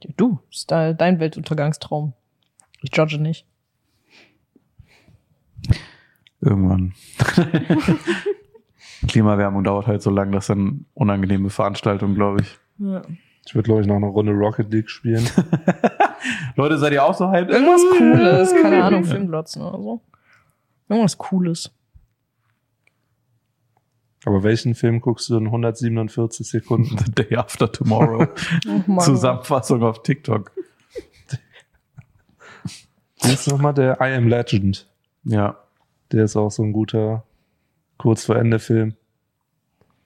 Ja, Du, ist de- dein Weltuntergangstraum. Ich judge nicht.
Irgendwann. Klimaerwärmung dauert halt so lang, das ist dann unangenehme Veranstaltung, glaube ich.
Ja.
Ich würde, glaube ich, noch eine Runde Rocket League spielen.
Leute, seid ihr auch so hyped?
Irgendwas Cooles, keine Ahnung, Filmglotzen oder so. Irgendwas Cooles.
Aber welchen Film guckst du in 147 Sekunden?
The Day After Tomorrow.
Oh.
Zusammenfassung auf TikTok.
Jetzt nochmal der I Am Legend.
Ja.
Der ist auch so ein guter kurz vor Ende Film.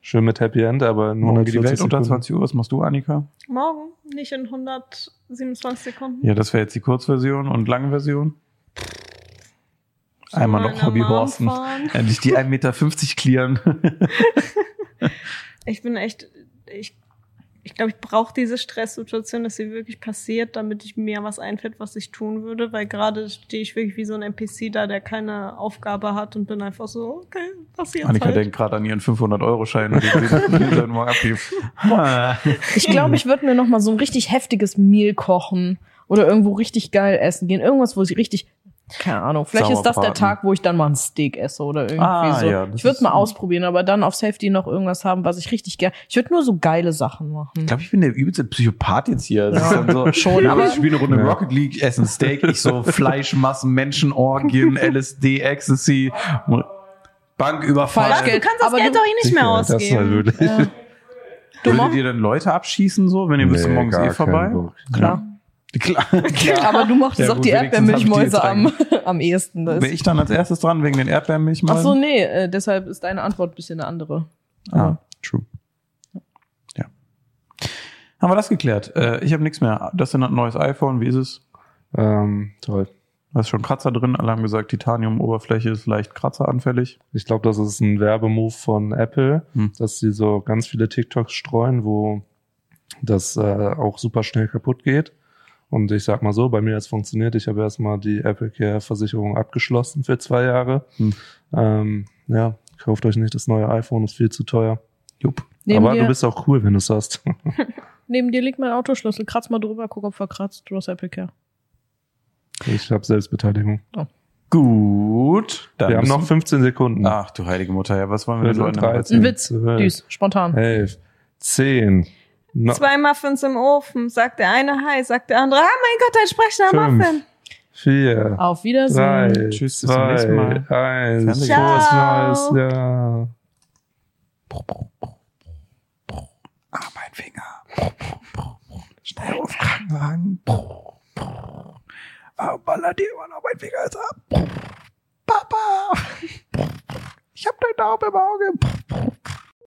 Schön mit Happy End, aber in
Morgen geht die
140
Welt unter
Sekunden.
20 Uhr. Was machst du, Annika?
Morgen, nicht in 127 Sekunden.
Ja, das wäre jetzt die Kurzversion und lange Version. Einmal noch Hobbyhorsten. Endlich die 1,50 Meter clearen.
Ich bin echt, ich, ich glaube, ich brauche diese Stresssituation, dass sie wirklich passiert, damit ich mir was einfällt, was ich tun würde, weil gerade stehe ich wirklich wie so ein NPC da, der keine Aufgabe hat und bin einfach so, okay, passiert
Annika
halt.
denkt gerade an ihren 500-Euro-Schein und den morgen abgibt.
Ich glaube, ich würde mir noch mal so ein richtig heftiges Meal kochen Oder irgendwo richtig geil essen gehen. Irgendwas, wo sie richtig, keine Ahnung, vielleicht ist das der. Tag, wo ich dann mal ein Steak esse oder irgendwie
Ah,
so.
ja, das
ich würde
ist-
mal ausprobieren, aber dann auf Safety noch irgendwas haben, was ich richtig gerne. Ich würde nur so geile Sachen machen.
Ich glaube, ich bin der übelste Psychopath jetzt hier. Das ist
Ja,
dann so,
schon,
ja,
aber-
ich spiele eine Runde
Ja.
Rocket League, essen Steak, ich so Fleischmassen, Menschenorgien, LSD, Ecstasy, Banküberfall.
Falsch,
Du kannst das
Aber
Geld
du-
doch eh nicht mehr
Das ist halt
ausgeben.
Ja. Du
Würdet
machst,
ihr dann Leute abschießen so, wenn ihr
Nee,
morgens
gar
eh vorbei?
Klar.
Klar. Klar.
Aber du mochtest
Ja,
auch
gut,
die Erdbeermilchmäuse am, am ehesten.
Bin ich dann als erstes dran wegen den Erdbeermilchmäusen?
Ach so, nee, äh, deshalb ist deine Antwort ein bisschen eine andere.
Ah, true. Ja. Haben wir das geklärt? Äh, ich habe nichts mehr. Das ist ein neues iPhone. Wie ist es?
Ähm, toll.
Da ist schon Kratzer drin. Alle haben gesagt, Titanium-Oberfläche ist leicht kratzeranfällig.
Ich glaube, das ist ein Werbemove von Apple,
Hm.
dass sie so ganz viele TikToks streuen, wo das äh, auch super schnell kaputt geht. Und ich sag mal so, bei mir hat es funktioniert. Ich habe erstmal die Apple Care Versicherung abgeschlossen für zwei Jahre.
Hm.
Ähm, ja, kauft euch nicht das neue iPhone, ist viel zu teuer.
Jupp.
Neben,
Aber
dir,
du bist auch cool, wenn du es hast.
neben dir liegt mein Autoschlüssel. Kratz mal drüber, guck, ob verkratzt. Du hast Apple Care.
ich habe Selbstbeteiligung.
Gut. Dann
Wir haben noch
du-
15 Sekunden.
Ach du heilige Mutter, ja, was wollen wir den
Viertel
Leuten noch
13.
erzählen?
Ein Witz.
zwölf.
Düs, spontan.
11, 10, no,
Zwei Muffins im Ofen, sagt der eine Hi, sagt der andere, ah mein Gott, ein sprechender
Fünf.
Muffin.
4,
Auf Wiedersehen.
3,
Tschüss, bis zum nächsten Mal.
2, 1.
Fernsehen.
Frohes. Neues Jahr.
Ah, mein Finger. Schnell auf Krankenwagen. Ah, baller dir immer noch mein Finger ist ab. Papa. Ich hab deinen Daumen im Auge.